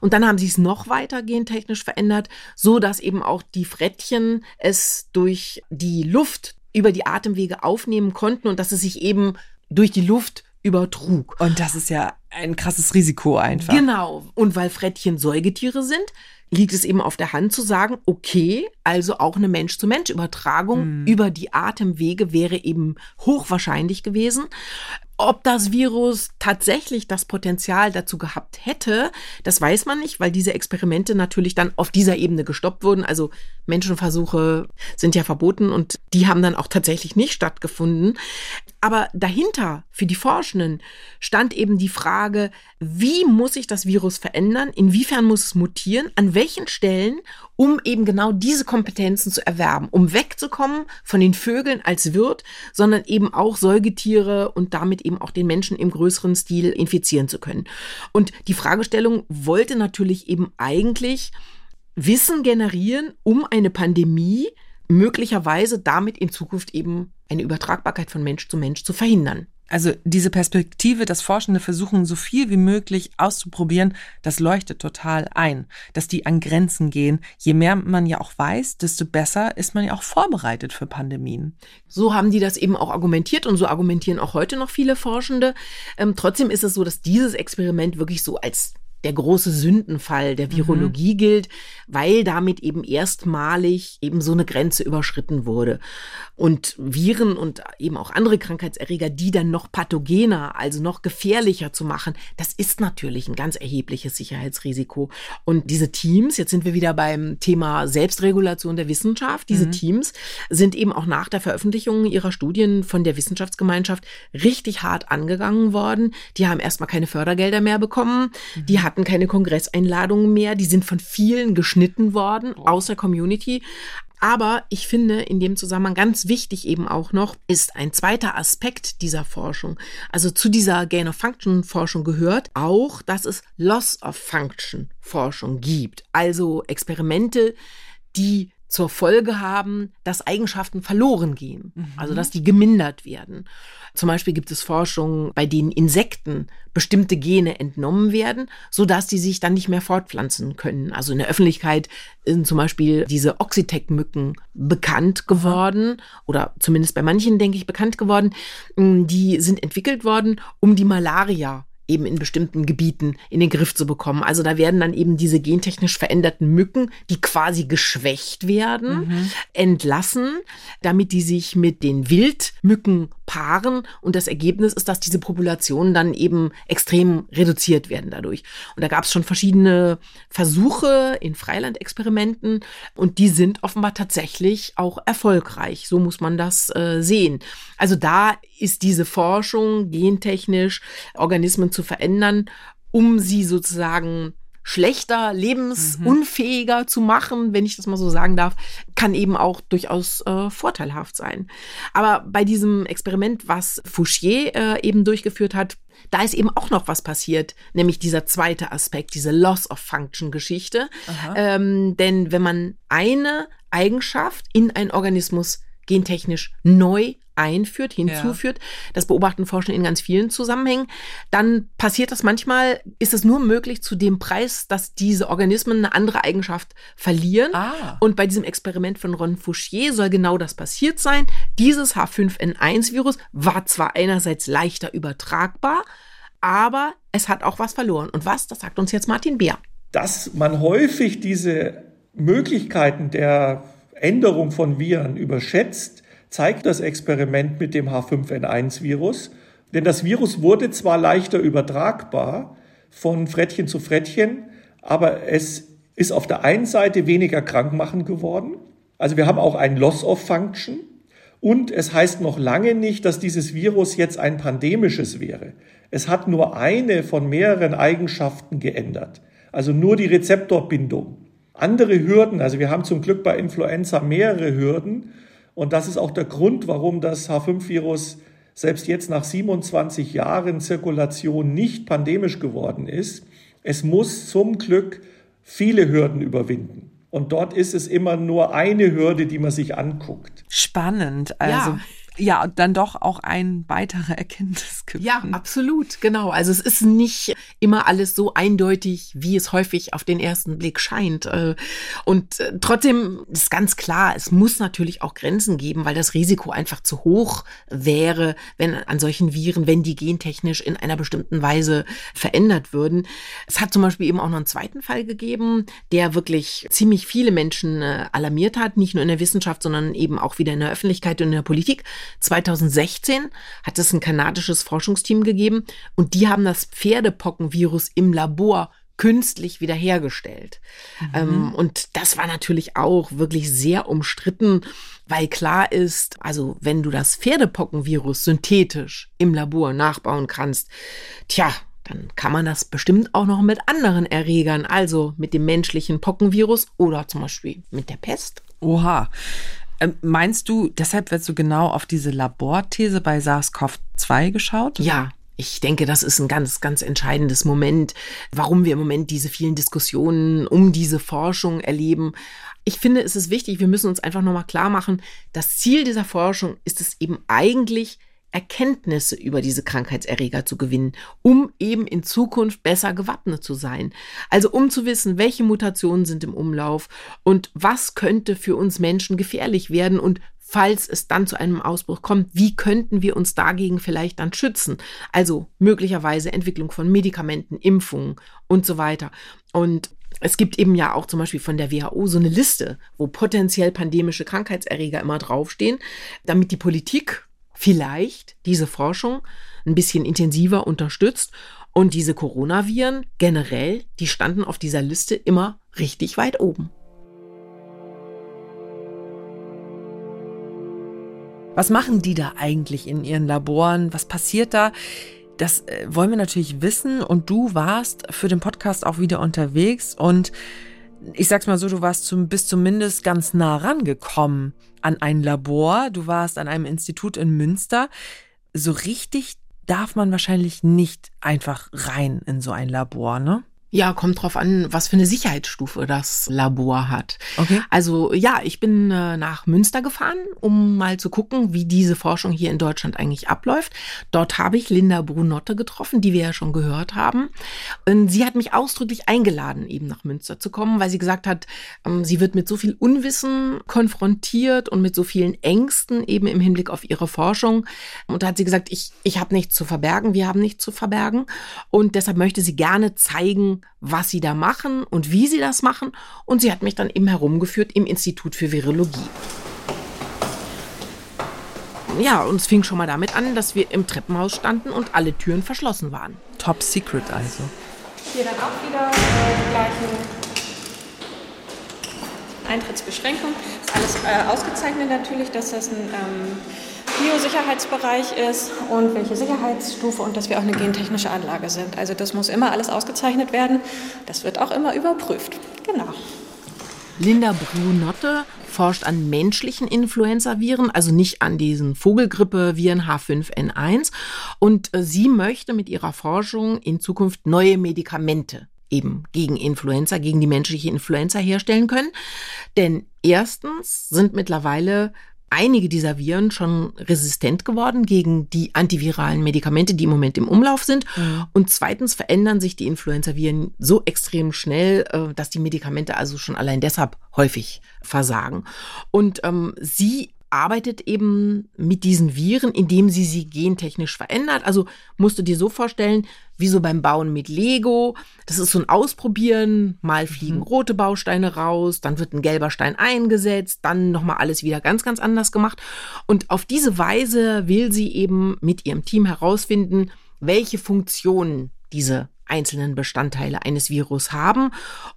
Und dann haben sie es noch weiter gentechnisch verändert, so dass eben auch die Frettchen es durch die Luft über die Atemwege aufnehmen konnten und dass es sich eben durch die Luft übertrug. Und das ist ja ein krasses Risiko einfach. Genau. Und weil Frettchen Säugetiere sind, liegt es eben auf der Hand zu sagen, okay, also auch eine Mensch-zu-Mensch-Übertragung mhm. über die Atemwege wäre eben hochwahrscheinlich gewesen. Ob das Virus tatsächlich das Potenzial dazu gehabt hätte, das weiß man nicht, weil diese Experimente natürlich dann auf dieser Ebene gestoppt wurden. Also Menschenversuche sind ja verboten und die haben dann auch tatsächlich nicht stattgefunden. Aber dahinter für die Forschenden stand eben die Frage, wie muss sich das Virus verändern? Inwiefern muss es mutieren? An welchen Stellen? Um eben genau diese Kompetenzen zu erwerben, um wegzukommen von den Vögeln als Wirt, sondern eben auch Säugetiere und damit eben auch den Menschen im größeren Stil infizieren zu können. Und die Fragestellung wollte natürlich eben eigentlich Wissen generieren, um eine Pandemie möglicherweise damit in Zukunft eben eine Übertragbarkeit von Mensch zu Mensch zu verhindern. Also diese Perspektive, dass Forschende versuchen, so viel wie möglich auszuprobieren, das leuchtet total ein, dass die an Grenzen gehen. Je mehr man ja auch weiß, desto besser ist man ja auch vorbereitet für Pandemien. So haben die das eben auch argumentiert und so argumentieren auch heute noch viele Forschende. Ähm, trotzdem ist es so, dass dieses Experiment wirklich so als der große Sündenfall der Virologie mhm. gilt, weil damit eben erstmalig eben so eine Grenze überschritten wurde. Und Viren und eben auch andere Krankheitserreger, die dann noch pathogener, also noch gefährlicher zu machen, das ist natürlich ein ganz erhebliches Sicherheitsrisiko. Und diese Teams, jetzt sind wir wieder beim Thema Selbstregulation der Wissenschaft, diese mhm. Teams sind eben auch nach der Veröffentlichung ihrer Studien von der Wissenschaftsgemeinschaft richtig hart angegangen worden. Die haben erstmal keine Fördergelder mehr bekommen. Mhm. Die hatten hatten keine Kongresseinladungen mehr, die sind von vielen geschnitten worden oh. aus der Community. Aber ich finde in dem Zusammenhang ganz wichtig eben auch noch ist ein zweiter Aspekt dieser Forschung. Also zu dieser Gain of Function Forschung gehört auch, dass es Loss of Function Forschung gibt. Also Experimente, die zur Folge haben, dass Eigenschaften verloren gehen, mhm. also dass die gemindert werden. Zum Beispiel gibt es Forschung, bei denen Insekten bestimmte Gene entnommen werden, so dass die sich dann nicht mehr fortpflanzen können. Also in der Öffentlichkeit sind zum Beispiel diese Oxitec-Mücken bekannt geworden oder zumindest bei manchen, denke ich, bekannt geworden. Die sind entwickelt worden, um die Malaria eben in bestimmten Gebieten in den Griff zu bekommen. Also da werden dann eben diese gentechnisch veränderten Mücken, die quasi geschwächt werden, mhm. entlassen, damit die sich mit den Wildmücken paaren. Und das Ergebnis ist, dass diese Populationen dann eben extrem reduziert werden dadurch. Und da gab es schon verschiedene Versuche in Freilandexperimenten und die sind offenbar tatsächlich auch erfolgreich. So muss man das äh, sehen. Also da ist diese Forschung gentechnisch Organismen zu verändern, um sie sozusagen schlechter, lebensunfähiger mhm. zu machen, wenn ich das mal so sagen darf, kann eben auch durchaus äh, vorteilhaft sein. Aber bei diesem Experiment, was Fouchier äh, eben durchgeführt hat, da ist eben auch noch was passiert, nämlich dieser zweite Aspekt, diese Loss of Function Geschichte. Ähm, denn wenn man eine Eigenschaft in einen Organismus gentechnisch neu einführt, hinzuführt. Ja. Das beobachten Forscher in ganz vielen Zusammenhängen. Dann passiert das manchmal, ist es nur möglich zu dem Preis, dass diese Organismen eine andere Eigenschaft verlieren. Ah. Und bei diesem Experiment von Ron Fouchier soll genau das passiert sein. Dieses H5N1-Virus war zwar einerseits leichter übertragbar, aber es hat auch was verloren. Und was? Das sagt uns jetzt Martin Beer. Dass man häufig diese Möglichkeiten der Änderung von Viren überschätzt, zeigt das Experiment mit dem H5N1-Virus. Denn das Virus wurde zwar leichter übertragbar von Frettchen zu Frettchen, aber es ist auf der einen Seite weniger krankmachend geworden. Also wir haben auch ein Loss of Function. Und es heißt noch lange nicht, dass dieses Virus jetzt ein pandemisches wäre. Es hat nur eine von mehreren Eigenschaften geändert. Also nur die Rezeptorbindung. Andere Hürden, also wir haben zum Glück bei Influenza mehrere Hürden, und das ist auch der Grund, warum das H5-Virus selbst jetzt nach 27 Jahren Zirkulation nicht pandemisch geworden ist. Es muss zum Glück viele Hürden überwinden. Und dort ist es immer nur eine Hürde, die man sich anguckt. Spannend. Also Ja. Ja, dann doch auch ein weiterer Erkenntnisgewinn. Ja, absolut, genau. Also es ist nicht immer alles so eindeutig, wie es häufig auf den ersten Blick scheint. Äh, Und äh, trotzdem ist ganz klar, es muss natürlich auch Grenzen geben, weil das Risiko einfach zu hoch wäre, wenn an solchen Viren, wenn die gentechnisch in einer bestimmten Weise verändert würden. Es hat zum Beispiel eben auch noch einen zweiten Fall gegeben, der wirklich ziemlich viele Menschen äh, alarmiert hat, nicht nur in der Wissenschaft, sondern eben auch wieder in der Öffentlichkeit und in der Politik. 2016 hat es ein kanadisches Forschungsteam gegeben und die haben das Pferdepockenvirus im Labor künstlich wiederhergestellt. Ähm, und das war natürlich auch wirklich sehr umstritten, weil klar ist, also wenn du das Pferdepockenvirus synthetisch im Labor nachbauen kannst, tja, dann kann man das bestimmt auch noch mit anderen Erregern, also mit dem menschlichen Pockenvirus oder zum Beispiel mit der Pest. Oha. Ähm, meinst du, deshalb wird so genau auf diese Laborthese bei SARS-CoV-2 geschaut? Ja, ich denke, das ist ein ganz, ganz entscheidendes Moment, warum wir im Moment diese vielen Diskussionen um diese Forschung erleben. Ich finde, es ist wichtig, wir müssen uns einfach nochmal klar machen, das Ziel dieser Forschung ist es eben eigentlich, Erkenntnisse über diese Krankheitserreger zu gewinnen, um eben in Zukunft besser gewappnet zu sein. Also um zu wissen, welche Mutationen sind im Umlauf und was könnte für uns Menschen gefährlich werden und falls es dann zu einem Ausbruch kommt, wie könnten wir uns dagegen vielleicht dann schützen? Also möglicherweise Entwicklung von Medikamenten, Impfungen und so weiter. Und es gibt eben ja auch zum Beispiel von der WHO so eine Liste, wo potenziell pandemische Krankheitserreger immer draufstehen, damit die Politik vielleicht diese Forschung ein bisschen intensiver unterstützt. Und diese Coronaviren generell, die standen auf dieser Liste immer richtig weit oben. Was machen die da eigentlich in ihren Laboren? Was passiert da? Das äh, wollen wir natürlich wissen. Und du warst für den Podcast auch wieder unterwegs. Und ich sag's mal so, du warst zum, bist zumindest ganz nah rangekommen an ein Labor. Du warst an einem Institut in Münster. So richtig darf man wahrscheinlich nicht einfach rein in so ein Labor, ne? Ja, kommt drauf an, was für eine Sicherheitsstufe das Labor hat. Okay. Also ja, ich bin äh, nach Münster gefahren, um mal zu gucken, wie diese Forschung hier in Deutschland eigentlich abläuft. Dort habe ich Linda Brunotte getroffen, die wir ja schon gehört haben. Und sie hat mich ausdrücklich eingeladen, eben nach Münster zu kommen, weil sie gesagt hat, ähm, sie wird mit so viel Unwissen konfrontiert und mit so vielen Ängsten eben im Hinblick auf ihre Forschung. Und da hat sie gesagt, ich, ich habe nichts zu verbergen, wir haben nichts zu verbergen. Und deshalb möchte sie gerne zeigen, was sie da machen und wie sie das machen. Und sie hat mich dann eben herumgeführt im Institut für Virologie. Ja, und es fing schon mal damit an, dass wir im Treppenhaus standen und alle Türen verschlossen waren. Top Secret also. Hier dann auch wieder äh, die gleichen Eintrittsbeschränkungen. Ist alles äh, ausgezeichnet natürlich, dass das ein ähm, Biosicherheitsbereich ist und welche Sicherheitsstufe und dass wir auch eine gentechnische Anlage sind. Also das muss immer alles ausgezeichnet werden. Das wird auch immer überprüft. Genau. Linda Brunotte forscht an menschlichen Influenzaviren, also nicht an diesen Vogelgrippeviren H5N1. Und äh, sie möchte mit ihrer Forschung in Zukunft neue Medikamente eben gegen Influenza, gegen die menschliche Influenza herstellen können. Denn erstens sind mittlerweile einige dieser Viren schon resistent geworden gegen die antiviralen Medikamente, die im Moment im Umlauf sind. Und zweitens verändern sich die Influenza-Viren so extrem schnell, äh, dass die Medikamente also schon allein deshalb häufig versagen. Und ähm, sie arbeitet eben mit diesen Viren, indem sie sie gentechnisch verändert. Also musst du dir so vorstellen, wie so beim Bauen mit Lego. Das ist so ein Ausprobieren. Mal fliegen rote Bausteine raus, dann wird ein gelber Stein eingesetzt, dann nochmal alles wieder ganz, ganz anders gemacht. Und auf diese Weise will sie eben mit ihrem Team herausfinden, welche Funktionen diese einzelnen Bestandteile eines Virus haben.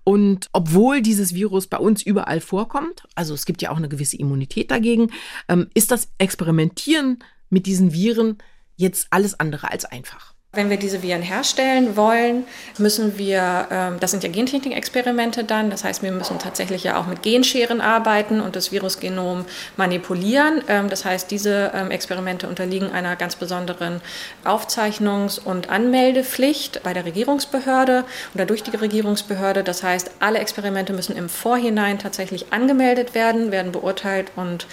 Und obwohl dieses Virus bei uns überall vorkommt, also es gibt ja auch eine gewisse Immunität dagegen, ähm, ist das Experimentieren mit diesen Viren jetzt alles andere als einfach. Wenn wir diese Viren herstellen wollen, müssen wir, ähm, das sind ja Gentechnik-Experimente dann, das heißt, wir müssen tatsächlich ja auch mit Genscheren arbeiten und das Virusgenom manipulieren. Ähm, das heißt, diese ähm, Experimente unterliegen einer ganz besonderen Aufzeichnungs- und Anmeldepflicht bei der Regierungsbehörde oder durch die Regierungsbehörde. Das heißt, alle Experimente müssen im Vorhinein tatsächlich angemeldet werden, werden beurteilt und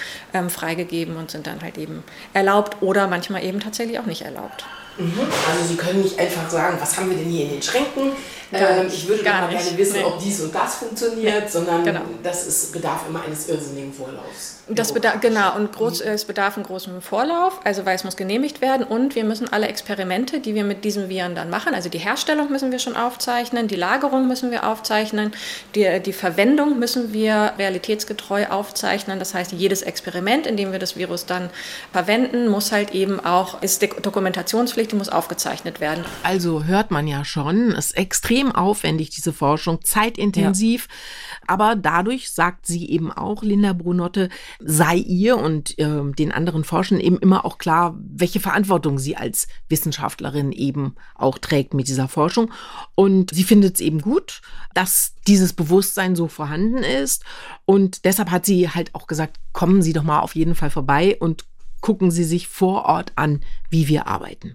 freigegeben und sind dann halt eben erlaubt oder manchmal eben tatsächlich auch nicht erlaubt. Mhm. Also Sie können nicht einfach sagen, was haben wir denn hier in den Schränken? Ähm, ich würde gar gerne wissen, nee. ob dies und das funktioniert, nee. sondern genau. das ist, bedarf immer eines irrsinnigen Vorlaufs. Das bedarf, genau, und groß, es bedarf einen großen Vorlauf, also weil es muss genehmigt werden und wir müssen alle Experimente, die wir mit diesen Viren dann machen, also die Herstellung müssen wir schon aufzeichnen, die Lagerung müssen wir aufzeichnen, die, die Verwendung müssen wir realitätsgetreu aufzeichnen. Das heißt, jedes Experiment, in dem wir das Virus dann verwenden, muss halt eben auch, ist Dokumentationspflicht, die muss aufgezeichnet werden. Also hört man ja schon, ist extrem aufwendig, diese Forschung, zeitintensiv. Ja. Aber dadurch, sagt sie eben auch, Linda Brunotte, sei ihr und äh, den anderen Forschern eben immer auch klar, welche Verantwortung sie als Wissenschaftlerin eben auch trägt mit dieser Forschung. Und sie findet es eben gut, dass dieses Bewusstsein so vorhanden ist. Und deshalb hat sie halt auch gesagt, kommen Sie doch mal auf jeden Fall vorbei und gucken Sie sich vor Ort an, wie wir arbeiten.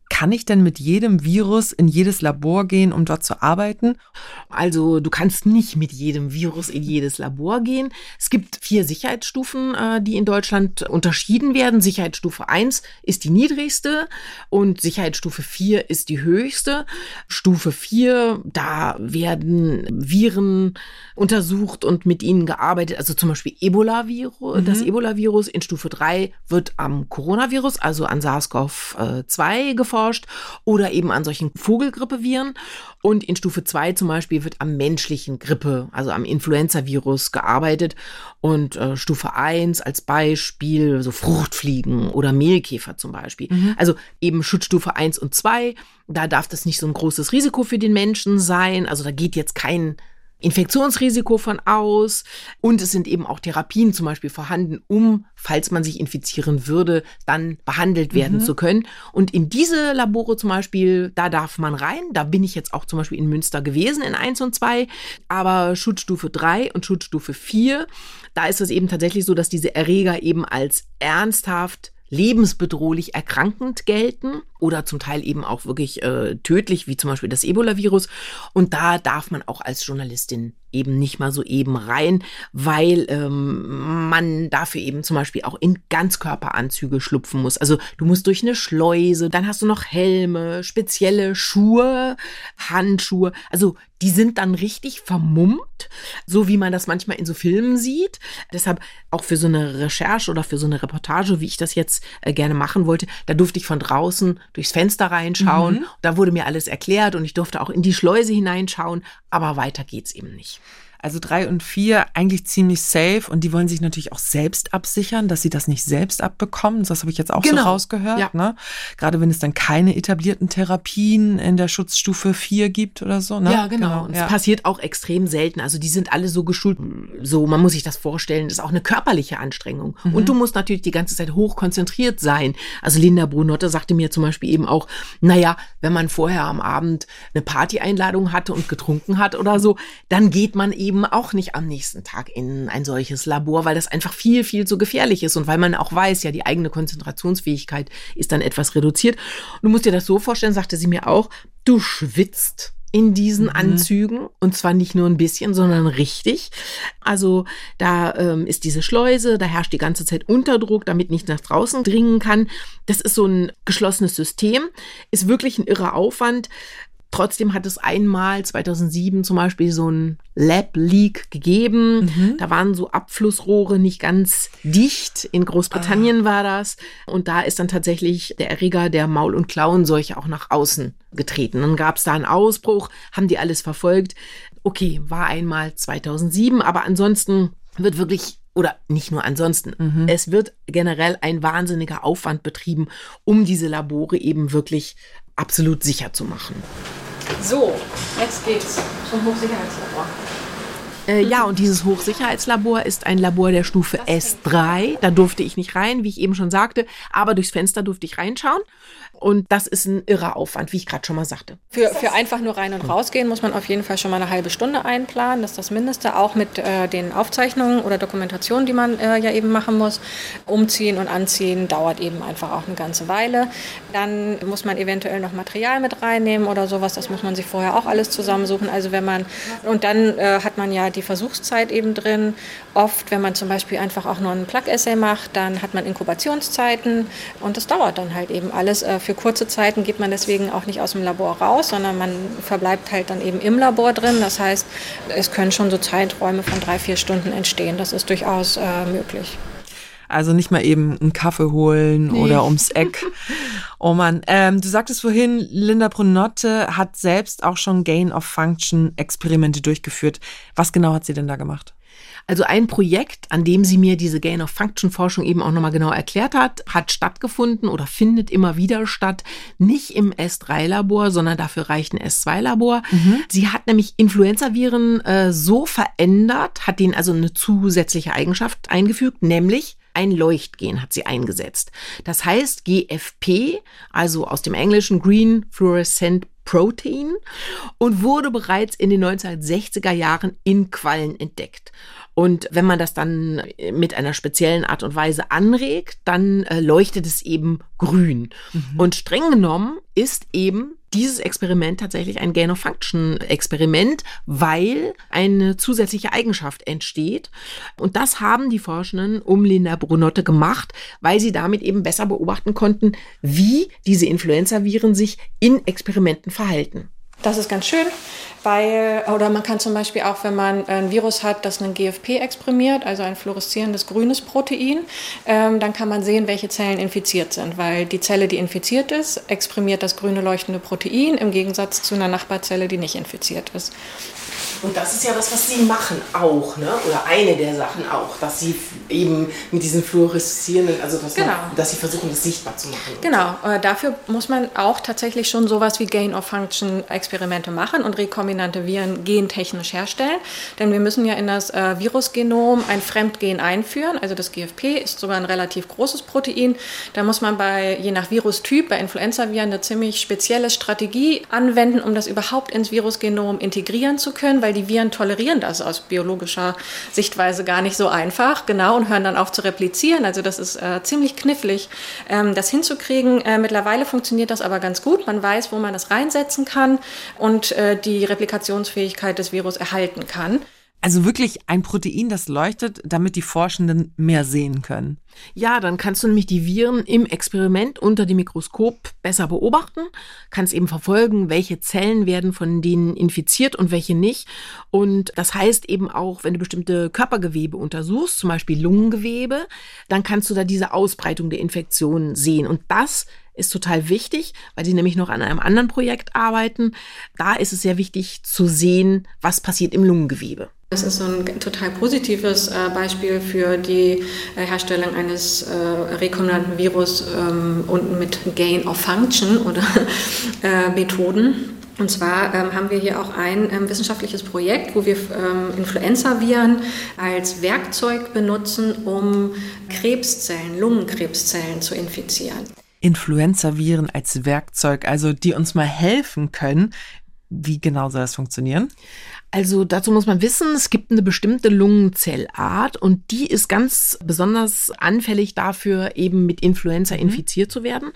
Kann ich denn mit jedem Virus in jedes Labor gehen, um dort zu arbeiten? Also du kannst nicht mit jedem Virus in jedes Labor gehen. Es gibt vier Sicherheitsstufen, äh, die in Deutschland unterschieden werden. Sicherheitsstufe 1 ist die niedrigste und Sicherheitsstufe 4 ist die höchste. Stufe 4, da werden Viren untersucht und mit ihnen gearbeitet, also zum Beispiel Ebola-Virus, mhm. das Ebola-Virus. In Stufe 3 wird am Coronavirus, also an SARS-CoV-2 geforscht geforscht oder eben an solchen Vogelgrippeviren. Und in Stufe 2 zum Beispiel wird am menschlichen Grippe, also am Influenza-Virus gearbeitet. Und äh, Stufe 1 als Beispiel so Fruchtfliegen oder Mehlkäfer zum Beispiel. Mhm. Also eben Schutzstufe 1 und 2. Da darf das nicht so ein großes Risiko für den Menschen sein. Also da geht jetzt kein Infektionsrisiko von aus und es sind eben auch Therapien zum Beispiel vorhanden, um, falls man sich infizieren würde, dann behandelt werden mhm. zu können. Und in diese Labore zum Beispiel, da darf man rein. Da bin ich jetzt auch zum Beispiel in Münster gewesen in 1 und 2. Aber Schutzstufe 3 und Schutzstufe 4, da ist es eben tatsächlich so, dass diese Erreger eben als ernsthaft lebensbedrohlich erkrankend gelten oder zum Teil eben auch wirklich äh, tödlich, wie zum Beispiel das Ebola-Virus. Und da darf man auch als Journalistin eben nicht mal so eben rein, weil ähm, man dafür eben zum Beispiel auch in Ganzkörperanzüge schlupfen muss. Also du musst durch eine Schleuse, dann hast du noch Helme, spezielle Schuhe, Handschuhe. Also die sind dann richtig vermummt, so wie man das manchmal in so Filmen sieht. Deshalb auch für so eine Recherche oder für so eine Reportage, wie ich das jetzt äh, gerne machen wollte, da durfte ich von draußen durchs Fenster reinschauen. Mhm. Da wurde mir alles erklärt und ich durfte auch in die Schleuse hineinschauen, aber weiter geht's eben nicht. Also drei und vier eigentlich ziemlich safe und die wollen sich natürlich auch selbst absichern, dass sie das nicht selbst abbekommen. Das habe ich jetzt auch genau. so rausgehört. Ja. Ne? Gerade wenn es dann keine etablierten Therapien in der Schutzstufe vier gibt oder so. Ne? Ja, genau. genau. Und es ja. passiert auch extrem selten. Also die sind alle so geschult. So, man muss sich das vorstellen. Das ist auch eine körperliche Anstrengung. Mhm. Und du musst natürlich die ganze Zeit hoch konzentriert sein. Also Linda Brunotte sagte mir zum Beispiel eben auch, naja, wenn man vorher am Abend eine Party-Einladung hatte und getrunken hat oder so, dann geht man eben eben auch nicht am nächsten Tag in ein solches Labor, weil das einfach viel, viel zu gefährlich ist und weil man auch weiß, ja, die eigene Konzentrationsfähigkeit ist dann etwas reduziert. du musst dir das so vorstellen, sagte sie mir auch, du schwitzt in diesen mhm. Anzügen und zwar nicht nur ein bisschen, sondern richtig. Also da ähm, ist diese Schleuse, da herrscht die ganze Zeit Unterdruck, damit nicht nach draußen dringen kann. Das ist so ein geschlossenes System, ist wirklich ein irrer Aufwand. Trotzdem hat es einmal 2007 zum Beispiel so ein Lab-Leak gegeben. Mhm. Da waren so Abflussrohre nicht ganz dicht. In Großbritannien ah. war das. Und da ist dann tatsächlich der Erreger der Maul- und Klauenseuche auch nach außen getreten. Dann gab es da einen Ausbruch, haben die alles verfolgt. Okay, war einmal 2007, aber ansonsten wird wirklich oder nicht nur ansonsten. Mhm. Es wird generell ein wahnsinniger Aufwand betrieben, um diese Labore eben wirklich absolut sicher zu machen. So, jetzt geht's zum Hochsicherheitslabor. Äh, ja, und dieses Hochsicherheitslabor ist ein Labor der Stufe S3. Da durfte ich nicht rein, wie ich eben schon sagte, aber durchs Fenster durfte ich reinschauen. Und das ist ein irrer Aufwand, wie ich gerade schon mal sagte. Für, für einfach nur rein und rausgehen muss man auf jeden Fall schon mal eine halbe Stunde einplanen. Das ist das Mindeste, auch mit äh, den Aufzeichnungen oder Dokumentationen, die man äh, ja eben machen muss. Umziehen und anziehen dauert eben einfach auch eine ganze Weile. Dann muss man eventuell noch Material mit reinnehmen oder sowas. Das muss man sich vorher auch alles zusammensuchen. Also wenn man und dann äh, hat man ja die Versuchszeit eben drin. Oft, wenn man zum Beispiel einfach auch nur einen Plug-Essay macht, dann hat man Inkubationszeiten und das dauert dann halt eben alles. Äh, für kurze Zeiten geht man deswegen auch nicht aus dem Labor raus, sondern man verbleibt halt dann eben im Labor drin. Das heißt, es können schon so Zeiträume von drei, vier Stunden entstehen. Das ist durchaus äh, möglich. Also nicht mal eben einen Kaffee holen nee. oder ums Eck. [laughs] Oh man, ähm, du sagtest vorhin, Linda Brunotte hat selbst auch schon Gain-of-Function-Experimente durchgeführt. Was genau hat sie denn da gemacht? Also ein Projekt, an dem sie mir diese Gain-of-Function-Forschung eben auch nochmal genau erklärt hat, hat stattgefunden oder findet immer wieder statt. Nicht im S3-Labor, sondern dafür reicht ein S2-Labor. Mhm. Sie hat nämlich Influenza-Viren äh, so verändert, hat denen also eine zusätzliche Eigenschaft eingefügt, nämlich ein Leuchtgen hat sie eingesetzt. Das heißt GFP, also aus dem Englischen Green Fluorescent Protein und wurde bereits in den 1960er Jahren in Quallen entdeckt. Und wenn man das dann mit einer speziellen Art und Weise anregt, dann äh, leuchtet es eben grün. Mhm. Und streng genommen ist eben dieses Experiment tatsächlich ein Gain-of-Function-Experiment, weil eine zusätzliche Eigenschaft entsteht. Und das haben die Forschenden um Linda Brunotte gemacht, weil sie damit eben besser beobachten konnten, wie diese Influenza-Viren sich in Experimenten verhalten. Das ist ganz schön, weil, oder man kann zum Beispiel auch, wenn man ein Virus hat, das einen GFP exprimiert, also ein fluoreszierendes grünes Protein, ähm, dann kann man sehen, welche Zellen infiziert sind, weil die Zelle, die infiziert ist, exprimiert das grüne leuchtende Protein im Gegensatz zu einer Nachbarzelle, die nicht infiziert ist. Und das ist ja was, was Sie machen auch, ne? oder eine der Sachen auch, dass Sie eben mit diesen fluoreszierenden, also dass, genau. man, dass Sie versuchen, das sichtbar zu machen. Genau, äh, dafür muss man auch tatsächlich schon sowas wie Gain-of-Function-Experimente machen und rekombinante Viren gentechnisch herstellen. Denn wir müssen ja in das äh, Virusgenom ein Fremdgen einführen, also das GFP ist sogar ein relativ großes Protein. Da muss man bei, je nach Virustyp, bei Influenza-Viren eine ziemlich spezielle Strategie anwenden, um das überhaupt ins Virusgenom integrieren zu können, weil weil die Viren tolerieren das aus biologischer Sichtweise gar nicht so einfach, genau, und hören dann auf zu replizieren. Also das ist äh, ziemlich knifflig, ähm, das hinzukriegen. Äh, mittlerweile funktioniert das aber ganz gut. Man weiß, wo man das reinsetzen kann und äh, die Replikationsfähigkeit des Virus erhalten kann. Also wirklich ein Protein, das leuchtet, damit die Forschenden mehr sehen können. Ja, dann kannst du nämlich die Viren im Experiment unter dem Mikroskop besser beobachten, kannst eben verfolgen, welche Zellen werden von denen infiziert und welche nicht. Und das heißt eben auch, wenn du bestimmte Körpergewebe untersuchst, zum Beispiel Lungengewebe, dann kannst du da diese Ausbreitung der Infektion sehen. Und das ist total wichtig, weil sie nämlich noch an einem anderen Projekt arbeiten. Da ist es sehr wichtig zu sehen, was passiert im Lungengewebe. Das ist so ein total positives äh, Beispiel für die äh, Herstellung eines äh, rekombinanten Virus ähm, und mit Gain of Function oder [laughs] Methoden. Und zwar ähm, haben wir hier auch ein ähm, wissenschaftliches Projekt, wo wir ähm, Influenza-Viren als Werkzeug benutzen, um Krebszellen, Lungenkrebszellen zu infizieren. Influenza-Viren als Werkzeug, also die uns mal helfen können. Wie genau soll das funktionieren? Also dazu muss man wissen, es gibt eine bestimmte Lungenzellart und die ist ganz besonders anfällig dafür, eben mit Influenza mhm. infiziert zu werden.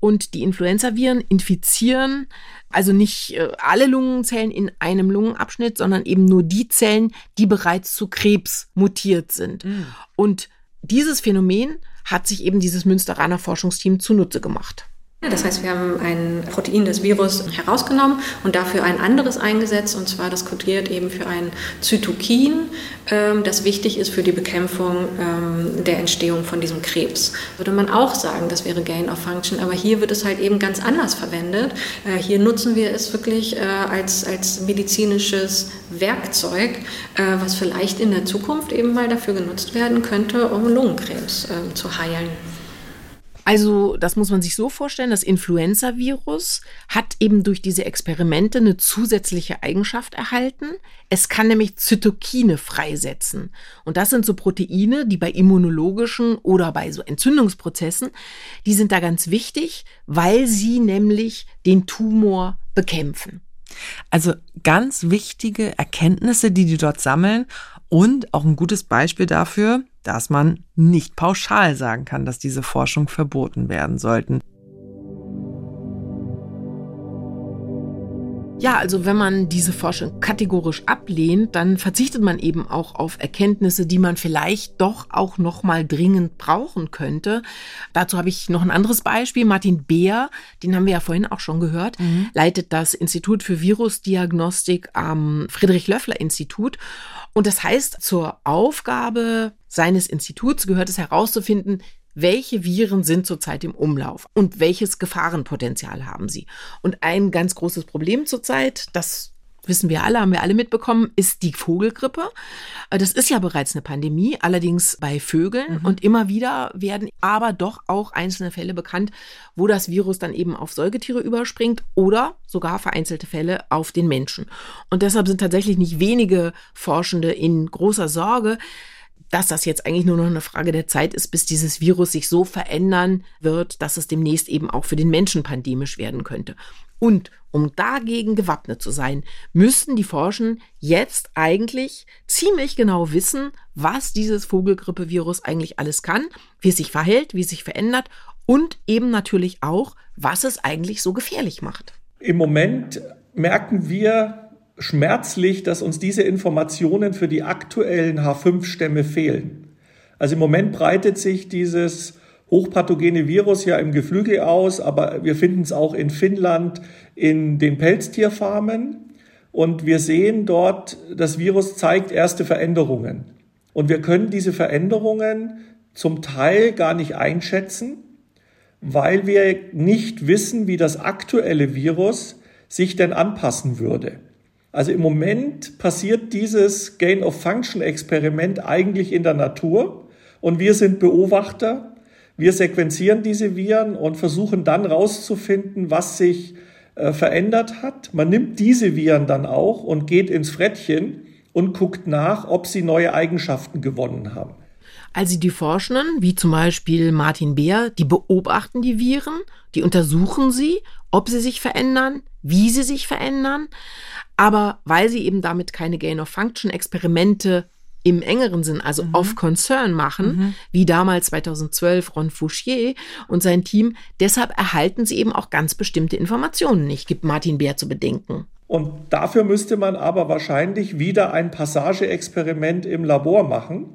Und die Influenza-Viren infizieren also nicht äh, alle Lungenzellen in einem Lungenabschnitt, sondern eben nur die Zellen, die bereits zu Krebs mutiert sind. Mhm. Und dieses Phänomen hat sich eben dieses Münsteraner Forschungsteam zunutze gemacht. Das heißt, wir haben ein Protein des Virus herausgenommen und dafür ein anderes eingesetzt, und zwar das kodiert eben für ein Zytokin, ähm, das wichtig ist für die Bekämpfung ähm, der Entstehung von diesem Krebs. Würde man auch sagen, das wäre Gain of Function, aber hier wird es halt eben ganz anders verwendet. Äh, hier nutzen wir es wirklich äh, als, als medizinisches Werkzeug, äh, was vielleicht in der Zukunft eben mal dafür genutzt werden könnte, um Lungenkrebs zu heilen. Also, das muss man sich so vorstellen, das Influenza-Virus hat eben durch diese Experimente eine zusätzliche Eigenschaft erhalten. Es kann nämlich Zytokine freisetzen. Und das sind so Proteine, die bei immunologischen oder bei so Entzündungsprozessen, die sind da ganz wichtig, weil sie nämlich den Tumor bekämpfen. Also ganz wichtige Erkenntnisse, die die dort sammeln und auch ein gutes Beispiel dafür, dass man nicht pauschal sagen kann, dass diese Forschung verboten werden sollten. Ja, also wenn man diese Forschung kategorisch ablehnt, dann verzichtet man eben auch auf Erkenntnisse, die man vielleicht doch auch noch mal dringend brauchen könnte. Dazu habe ich noch ein anderes Beispiel. Martin Beer, den haben wir ja vorhin auch schon gehört, mhm. leitet das Institut für Virusdiagnostik am Friedrich-Löffler-Institut. Und das heißt, zur Aufgabe seines Instituts gehört es herauszufinden, welche Viren sind zurzeit im Umlauf und welches Gefahrenpotenzial haben sie. Und ein ganz großes Problem zurzeit, das wissen wir alle, haben wir alle mitbekommen, ist die Vogelgrippe. Äh, das ist ja bereits eine Pandemie, allerdings bei Vögeln. Mhm. Und immer wieder werden aber doch auch einzelne Fälle bekannt, wo das Virus dann eben auf Säugetiere überspringt oder sogar vereinzelte Fälle auf den Menschen. Und deshalb sind tatsächlich nicht wenige Forschende in großer Sorge, dass das jetzt eigentlich nur noch eine Frage der Zeit ist, bis dieses Virus sich so verändern wird, dass es demnächst eben auch für den Menschen pandemisch werden könnte. Und um dagegen gewappnet zu sein, müssten die Forschenden jetzt eigentlich ziemlich genau wissen, was dieses Vogelgrippevirus eigentlich alles kann, wie es sich verhält, wie es sich verändert und eben natürlich auch, was es eigentlich so gefährlich macht. Im Moment merken wir schmerzlich, dass uns diese Informationen für die aktuellen H5-Stämme fehlen. Also im Moment breitet sich dieses hochpathogene Virus ja im Geflügel aus, aber wir finden es auch in Finnland in den Pelztierfarmen. Und wir sehen dort, das Virus zeigt erste Veränderungen. Und wir können diese Veränderungen zum Teil gar nicht einschätzen, weil wir nicht wissen, wie das aktuelle Virus sich denn anpassen würde. Also im Moment passiert dieses Gain-of-Function-Experiment eigentlich in der Natur und wir sind Beobachter. Wir sequenzieren diese Viren und versuchen dann rauszufinden, was sich äh, verändert hat. Man nimmt diese Viren dann auch und geht ins Frettchen und guckt nach, ob sie neue Eigenschaften gewonnen haben. Also die Forschenden, wie zum Beispiel Martin Beer, die beobachten die Viren, die untersuchen sie, ob sie sich verändern, wie sie sich verändern. Aber weil sie eben damit keine Gain-of-Function-Experimente im engeren Sinn, also mhm. of Concern machen, mhm. wie damals 2012 Ron Fouchier und sein Team, deshalb erhalten sie eben auch ganz bestimmte Informationen nicht, gibt Martin Bär zu bedenken. Und dafür müsste man aber wahrscheinlich wieder ein Passageexperiment im Labor machen,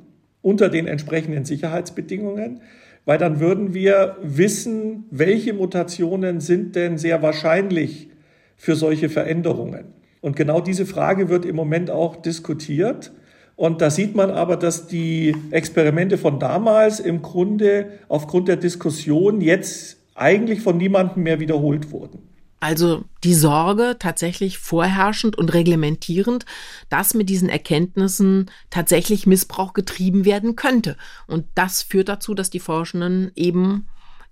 unter den entsprechenden Sicherheitsbedingungen, weil dann würden wir wissen, welche Mutationen sind denn sehr wahrscheinlich für solche Veränderungen. Und genau diese Frage wird im Moment auch diskutiert. Und da sieht man aber, dass die Experimente von damals im Grunde aufgrund der Diskussion jetzt eigentlich von niemandem mehr wiederholt wurden. Also die Sorge tatsächlich vorherrschend und reglementierend, dass mit diesen Erkenntnissen tatsächlich Missbrauch getrieben werden könnte. Und das führt dazu, dass die Forschenden eben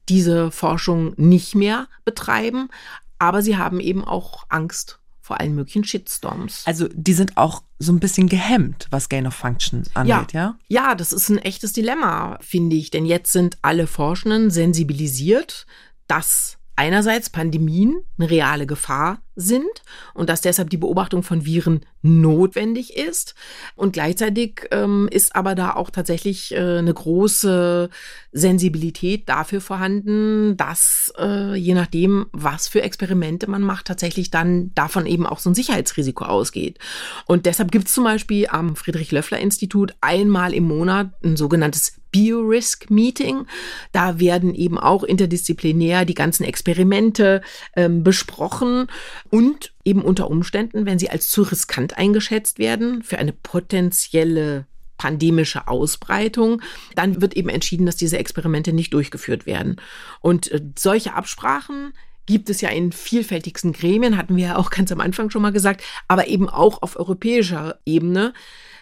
diese Forschung nicht mehr betreiben, aber sie haben eben auch Angst vor allen möglichen Shitstorms. Also die sind auch so ein bisschen gehemmt, was Gain of Function angeht, ja? Ja, ja das ist ein echtes Dilemma, finde ich. Denn jetzt sind alle Forschenden sensibilisiert, dass einerseits Pandemien eine reale Gefahr sind und dass deshalb die Beobachtung von Viren notwendig ist. Und gleichzeitig ähm, ist aber da auch tatsächlich äh, eine große Sensibilität dafür vorhanden, dass äh, je nachdem, was für Experimente man macht, tatsächlich dann davon eben auch so ein Sicherheitsrisiko ausgeht. Und deshalb gibt es zum Beispiel am Friedrich-Löffler-Institut einmal im Monat ein sogenanntes Biorisk-Meeting. Da werden eben auch interdisziplinär die ganzen Experimente ähm, besprochen und eben unter Umständen, wenn sie als zu riskant eingeschätzt werden für eine potenzielle pandemische Ausbreitung, dann wird eben entschieden, dass diese Experimente nicht durchgeführt werden. Und äh, solche Absprachen gibt es ja in vielfältigsten Gremien, hatten wir ja auch ganz am Anfang schon mal gesagt, aber eben auch auf europäischer Ebene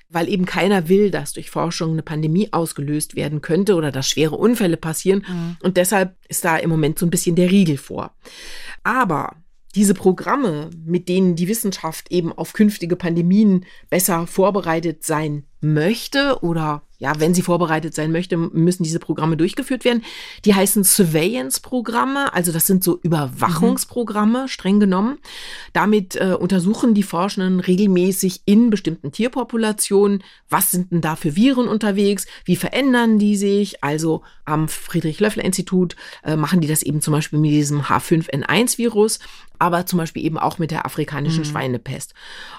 weil eben keiner will, dass durch Forschung eine Pandemie ausgelöst werden könnte oder dass schwere Unfälle passieren. Mhm. Und deshalb ist da im Moment so ein bisschen der Riegel vor. Aber diese Programme, mit denen die Wissenschaft eben auf künftige Pandemien besser vorbereitet sein möchte oder ja, wenn sie vorbereitet sein möchte, müssen diese Programme durchgeführt werden. Die heißen Surveillance-Programme, also das sind so Überwachungsprogramme, mhm. streng genommen. Damit äh, untersuchen die Forschenden regelmäßig in bestimmten Tierpopulationen, was sind denn da für Viren unterwegs, wie verändern die sich. Also am Friedrich-Löffler-Institut äh, machen die das eben zum Beispiel mit diesem H5N1-Virus, aber zum Beispiel eben auch mit der afrikanischen mhm. Schweinepest.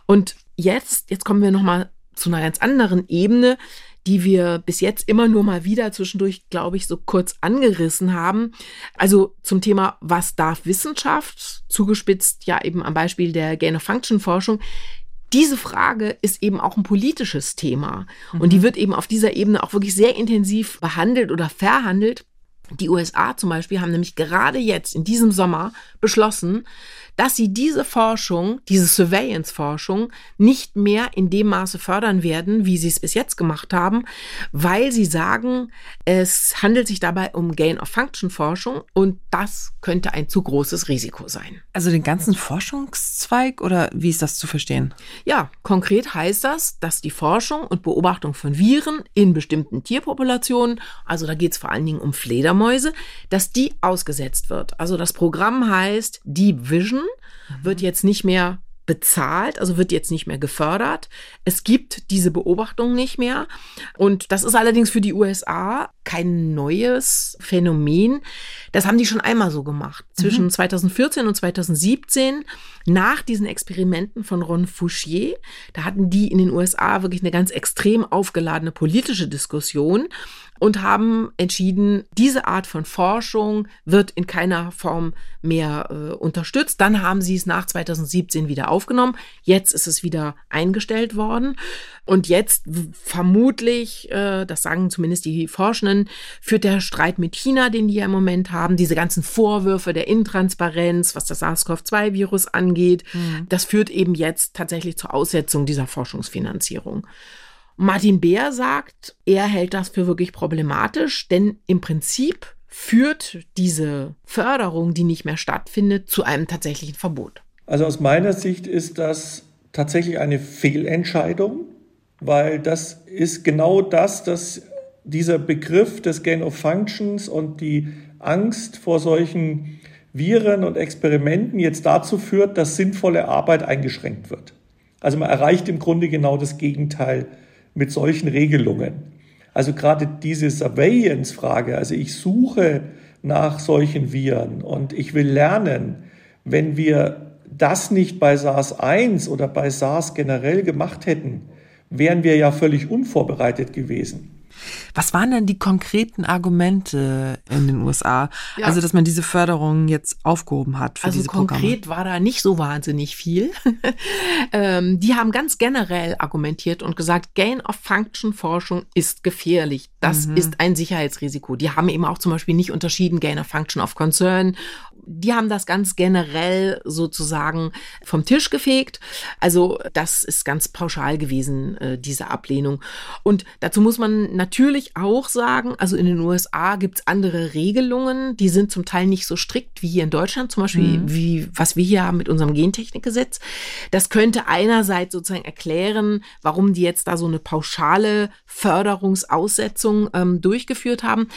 Und jetzt, jetzt kommen wir nochmal zu einer ganz anderen Ebene, die wir bis jetzt immer nur mal wieder zwischendurch, glaube ich, so kurz angerissen haben. Also zum Thema, was darf Wissenschaft? Zugespitzt ja eben am Beispiel der Gain-of-Function-Forschung. Diese Frage ist eben auch ein politisches Thema. Mhm. Und die wird eben auf dieser Ebene auch wirklich sehr intensiv behandelt oder verhandelt. Die USA zum Beispiel haben nämlich gerade jetzt in diesem Sommer beschlossen, dass sie diese Forschung, diese Surveillance-Forschung nicht mehr in dem Maße fördern werden, wie sie es bis jetzt gemacht haben, weil sie sagen, es handelt sich dabei um Gain-of-Function-Forschung und das könnte ein zu großes Risiko sein. Also den ganzen Forschungszweig oder wie ist das zu verstehen? Ja, konkret heißt das, dass die Forschung und Beobachtung von Viren in bestimmten Tierpopulationen, also da geht es vor allen Dingen um Fledermäuse, dass die ausgesetzt wird. Also das Programm heißt Deep Vision wird jetzt nicht mehr bezahlt, also wird jetzt nicht mehr gefördert. Es gibt diese Beobachtung nicht mehr. Und das ist allerdings für die USA kein neues Phänomen. Das haben die schon einmal so gemacht. Zwischen mhm. 2014 und 2017, nach diesen Experimenten von Ron Fouchier, da hatten die in den USA wirklich eine ganz extrem aufgeladene politische Diskussion und haben entschieden, diese Art von Forschung wird in keiner Form mehr äh, unterstützt. Dann haben sie es nach 2017 wieder aufgenommen. Jetzt ist es wieder eingestellt worden. Und jetzt vermutlich, äh, das sagen zumindest die Forschenden, führt der Streit mit China, den die ja im Moment haben, diese ganzen Vorwürfe der Intransparenz, was das SARS-CoV-2-Virus angeht, mhm. das führt eben jetzt tatsächlich zur Aussetzung dieser Forschungsfinanzierung. Martin Beer sagt, er hält das für wirklich problematisch, denn im Prinzip führt diese Förderung, die nicht mehr stattfindet, zu einem tatsächlichen Verbot. Also aus meiner Sicht ist das tatsächlich eine Fehlentscheidung, weil das ist genau das, dass dieser Begriff des Gain of Functions und die Angst vor solchen Viren und Experimenten jetzt dazu führt, dass sinnvolle Arbeit eingeschränkt wird. Also man erreicht im Grunde genau das Gegenteil mit solchen Regelungen. Also gerade diese Surveillance-Frage, also ich suche nach solchen Viren und ich will lernen, wenn wir das nicht bei SARS-1 oder bei SARS generell gemacht hätten, wären wir ja völlig unvorbereitet gewesen. Was waren denn die konkreten Argumente in den USA? Ja. Also, dass man diese Förderung jetzt aufgehoben hat für also diese Programme. Also konkret war da nicht so wahnsinnig viel. [laughs] ähm, die haben ganz generell argumentiert und gesagt, Gain-of-Function-Forschung ist gefährlich. Das mhm. ist ein Sicherheitsrisiko. Die haben eben auch zum Beispiel nicht unterschieden Gain-of-Function of Concern die haben das ganz generell sozusagen vom Tisch gefegt. Also das ist ganz pauschal gewesen, äh, diese Ablehnung. Und dazu muss man natürlich auch sagen, also in den USA gibt's andere Regelungen, die sind zum Teil nicht so strikt wie hier in Deutschland, zum Beispiel mhm. wie was wir hier haben mit unserem Gentechnikgesetz. Das könnte einerseits sozusagen erklären, warum die jetzt da so eine pauschale Förderungsaussetzung ähm, durchgeführt haben.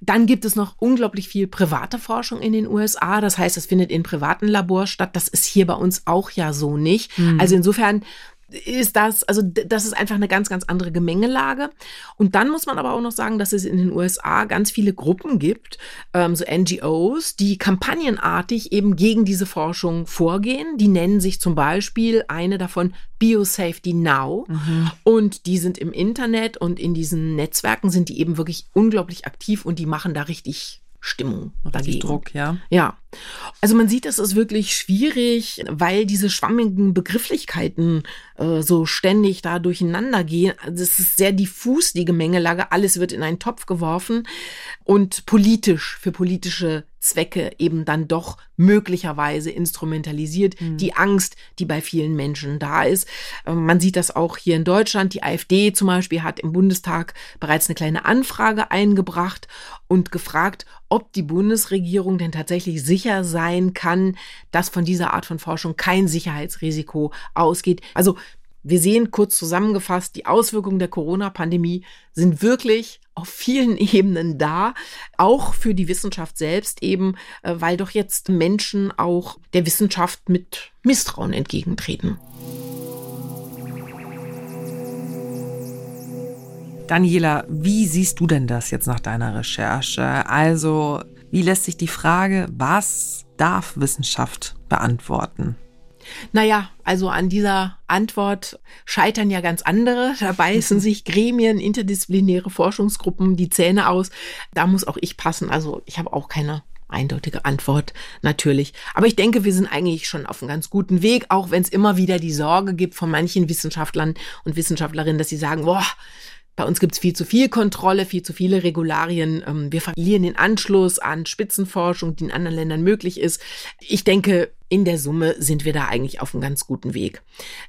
Dann gibt es noch unglaublich viel private Forschung in den USA. Das heißt, es findet in privaten Labors statt. Das ist hier bei uns auch ja so nicht. Mhm. Also insofern ist das, also das ist einfach eine ganz, ganz andere Gemengelage. Und dann muss man aber auch noch sagen, dass es in den USA ganz viele Gruppen gibt, ähm, so NGOs, die kampagnenartig eben gegen diese Forschung vorgehen. Die nennen sich zum Beispiel eine davon Biosafety Now. Mhm. Und die sind im Internet und in diesen Netzwerken sind die eben wirklich unglaublich aktiv und die machen da richtig Stimmung dagegen. Druck, ja. Ja. Also man sieht, es ist wirklich schwierig, weil diese schwammigen Begrifflichkeiten äh, so ständig da durcheinander gehen. Also es ist sehr diffus, die Gemengelage. Alles wird in einen Topf geworfen und politisch für politische Zwecke eben dann doch möglicherweise instrumentalisiert. Mhm. Die Angst, die bei vielen Menschen da ist. Ähm, man sieht das auch hier in Deutschland. Die AfD zum Beispiel hat im Bundestag bereits eine kleine Anfrage eingebracht und gefragt, ob die Bundesregierung denn tatsächlich sicher sein kann, dass von dieser Art von Forschung kein Sicherheitsrisiko ausgeht. Also wir sehen kurz zusammengefasst, die Auswirkungen der Corona-Pandemie sind wirklich auf vielen [laughs] Ebenen da, auch für die Wissenschaft selbst eben, äh, weil doch jetzt Menschen auch der Wissenschaft mit Misstrauen entgegentreten. Daniela, wie siehst du denn das jetzt nach deiner Recherche? Also, wie lässt sich die Frage, was darf Wissenschaft beantworten? Naja, also an dieser Antwort scheitern ja ganz andere. Da beißen sich Gremien, interdisziplinäre Forschungsgruppen die Zähne aus. Da muss auch ich passen. Also ich habe auch keine eindeutige Antwort natürlich. Aber ich denke, wir sind eigentlich schon auf einem ganz guten Weg, auch wenn es immer wieder die Sorge gibt von manchen Wissenschaftlern und Wissenschaftlerinnen, dass sie sagen, boah, bei uns gibt es viel zu viel Kontrolle, viel zu viele Regularien. Ähm, wir verlieren den Anschluss an Spitzenforschung, die in anderen Ländern möglich ist. Ich denke, in der Summe sind wir da eigentlich auf einem ganz guten Weg.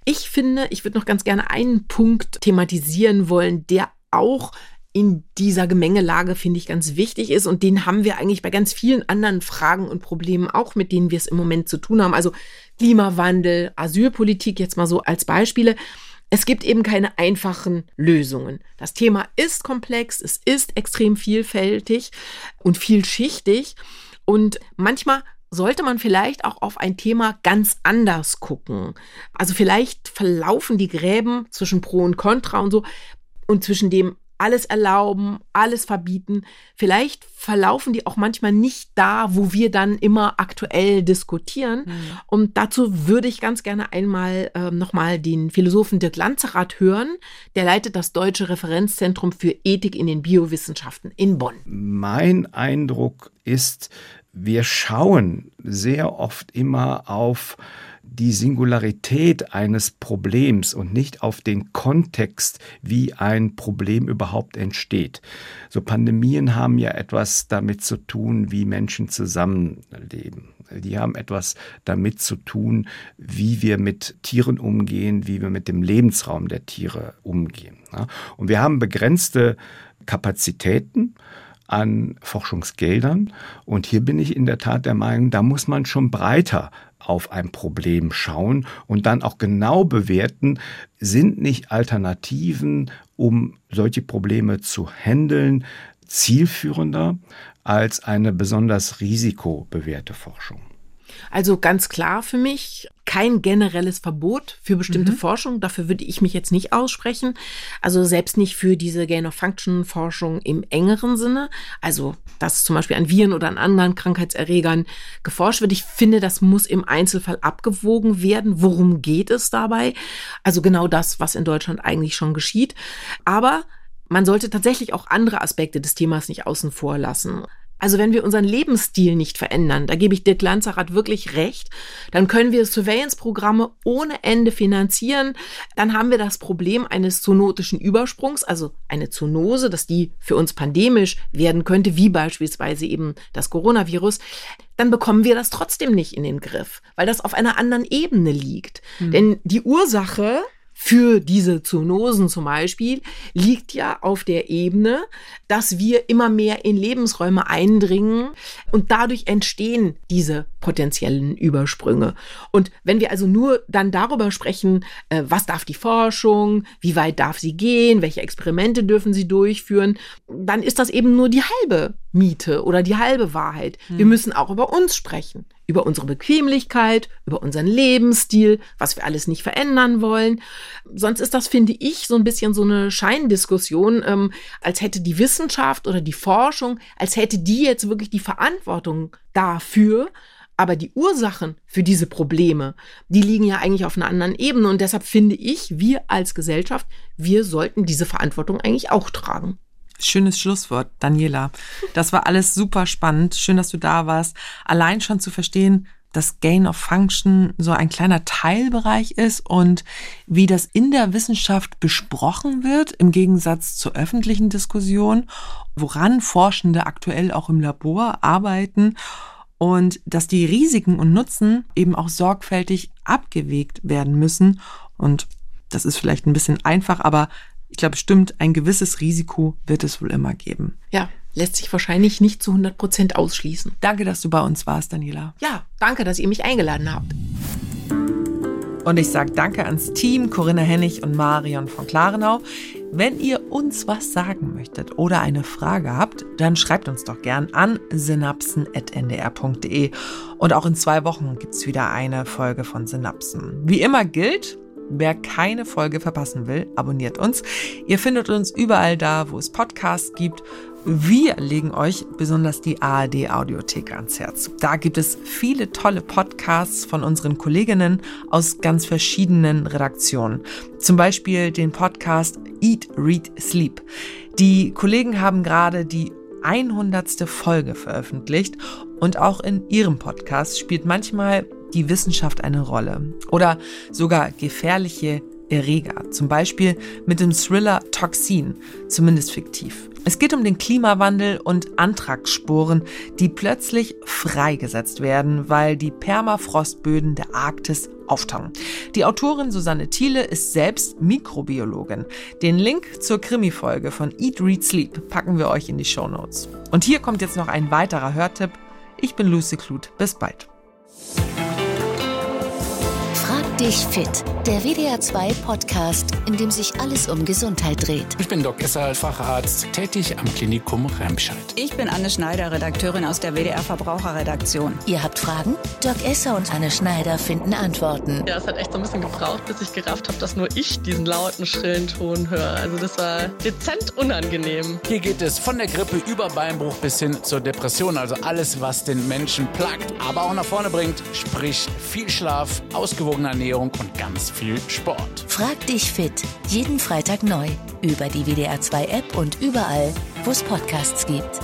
Ich finde, ich würde noch ganz gerne einen Punkt thematisieren wollen, der auch in dieser Gemengelage, finde ich, ganz wichtig ist. Und den haben wir eigentlich bei ganz vielen anderen Fragen und Problemen auch, mit denen wir es im Moment zu tun haben. Also Klimawandel, Asylpolitik jetzt mal so als Beispiele. Es gibt eben keine einfachen Lösungen. Das Thema ist komplex, es ist extrem vielfältig und vielschichtig und manchmal sollte man vielleicht auch auf ein Thema ganz anders gucken. Also vielleicht verlaufen die Gräben zwischen Pro und Contra und so und zwischen dem alles erlauben, alles verbieten. Vielleicht verlaufen die auch manchmal nicht da, wo wir dann immer aktuell diskutieren. Mhm. Und dazu würde ich ganz gerne einmal äh, nochmal den Philosophen Dirk Lanzerath hören. Der leitet das Deutsche Referenzzentrum für Ethik in den Biowissenschaften in Bonn. Mein Eindruck ist, wir schauen sehr oft immer auf die Singularität eines Problems und nicht auf den Kontext, wie ein Problem überhaupt entsteht. So Pandemien haben ja etwas damit zu tun, wie Menschen zusammenleben. Die haben etwas damit zu tun, wie wir mit Tieren umgehen, wie wir mit dem Lebensraum der Tiere umgehen. Und wir haben begrenzte Kapazitäten an Forschungsgeldern. Und hier bin ich in der Tat der Meinung, da muss man schon breiter auf ein Problem schauen und dann auch genau bewerten, sind nicht Alternativen, um solche Probleme zu handeln, zielführender als eine besonders risikobewährte Forschung. Also ganz klar für mich kein generelles Verbot für bestimmte mhm. Forschung. Dafür würde ich mich jetzt nicht aussprechen. Also selbst nicht für diese Gain-of-Function-Forschung im engeren Sinne. Also, dass zum Beispiel an Viren oder an anderen Krankheitserregern geforscht wird. Ich finde, das muss im Einzelfall abgewogen werden. Worum geht es dabei? Also genau das, was in Deutschland eigentlich schon geschieht. Aber man sollte tatsächlich auch andere Aspekte des Themas nicht außen vor lassen. Also wenn wir unseren Lebensstil nicht verändern, da gebe ich Dirk Lanzerath wirklich recht, dann können wir Surveillance-Programme ohne Ende finanzieren. Dann haben wir das Problem eines zoonotischen Übersprungs, also eine Zoonose, dass die für uns pandemisch werden könnte, wie beispielsweise eben das Coronavirus dann bekommen wir das trotzdem nicht in den Griff, weil das auf einer anderen Ebene liegt. Mhm. Denn die Ursache für diese Zoonosen zum Beispiel liegt ja auf der Ebene, dass wir immer mehr in Lebensräume eindringen und dadurch entstehen diese potenziellen Übersprünge. Und wenn wir also nur dann darüber sprechen, äh, was darf die Forschung, wie weit darf sie gehen, welche Experimente dürfen sie durchführen, dann ist das eben nur die halbe Miete oder die halbe Wahrheit. Hm. Wir müssen auch über uns sprechen, über unsere Bequemlichkeit, über unseren Lebensstil, was wir alles nicht verändern wollen. Sonst ist das, finde ich, so ein bisschen so eine Scheindiskussion, ähm, als hätte die Wissenschaft oder die Forschung, als hätte die jetzt wirklich die Verantwortung dafür. Aber die Ursachen für diese Probleme, die liegen ja eigentlich auf einer anderen Ebene. Und deshalb finde ich, wir als Gesellschaft, wir sollten diese Verantwortung eigentlich auch tragen. Schönes Schlusswort, Daniela. Das war alles super spannend. Schön, dass du da warst. Allein schon zu verstehen, dass Gain of Function so ein kleiner Teilbereich ist und wie das in der Wissenschaft besprochen wird, im Gegensatz zur öffentlichen Diskussion, woran Forschende aktuell auch im Labor arbeiten und dass die Risiken und Nutzen eben auch sorgfältig abgewegt werden müssen. Und das ist vielleicht ein bisschen einfach, aber ich glaube, stimmt, ein gewisses Risiko wird es wohl immer geben. Ja, lässt sich wahrscheinlich nicht zu 100 Prozent ausschließen. Danke, dass du bei uns warst, Daniela. Ja, danke, dass ihr mich eingeladen habt. Und ich sage danke ans Team Corinna Hennig und Marion von Klarenau. Wenn ihr uns was sagen möchtet oder eine Frage habt, dann schreibt uns doch gern an synapsen.ndr.de. Und auch in zwei Wochen gibt es wieder eine Folge von Synapsen. Wie immer gilt, Wer keine Folge verpassen will, abonniert uns. Ihr findet uns überall da, wo es Podcasts gibt wir legen euch besonders die ARD Audiothek ans Herz. Da gibt es viele tolle Podcasts von unseren Kolleginnen aus ganz verschiedenen Redaktionen. Zum Beispiel den Podcast Eat, Read, Sleep. Die Kollegen haben gerade die 100. Folge veröffentlicht und auch in ihrem Podcast spielt manchmal die Wissenschaft eine Rolle oder sogar gefährliche Erreger, zum Beispiel mit dem Thriller Toxin, zumindest fiktiv. Es geht um den Klimawandel und Antragssporen, die plötzlich freigesetzt werden, weil die Permafrostböden der Arktis auftauen. Die Autorin Susanne Thiele ist selbst Mikrobiologin. Den Link zur Krimi-Folge von Eat, Read, Sleep packen wir euch in die Show Notes. Und hier kommt jetzt noch ein weiterer Hörtipp. Ich bin Lucy Kluth. Bis bald dich fit, der WDR 2 Podcast, in dem sich alles um Gesundheit dreht. Ich bin Doc Esser, Facharzt, tätig am Klinikum Remscheid. Ich bin Anne Schneider, Redakteurin aus der WDR Verbraucherredaktion. Ihr habt Fragen? Doc Esser und Anne Schneider finden Antworten. Ja, es hat echt so ein bisschen gebraucht, bis ich gerafft habe, dass nur ich diesen lauten, schrillen Ton höre. Also das war dezent unangenehm. Hier geht es von der Grippe über Beinbruch bis hin zur Depression, also alles, was den Menschen plagt, aber auch nach vorne bringt, sprich viel Schlaf, ausgewogener Ernährung Ernährung und ganz viel Sport. Frag dich fit. Jeden Freitag neu. Über die WDR 2 App und überall, wo es Podcasts gibt.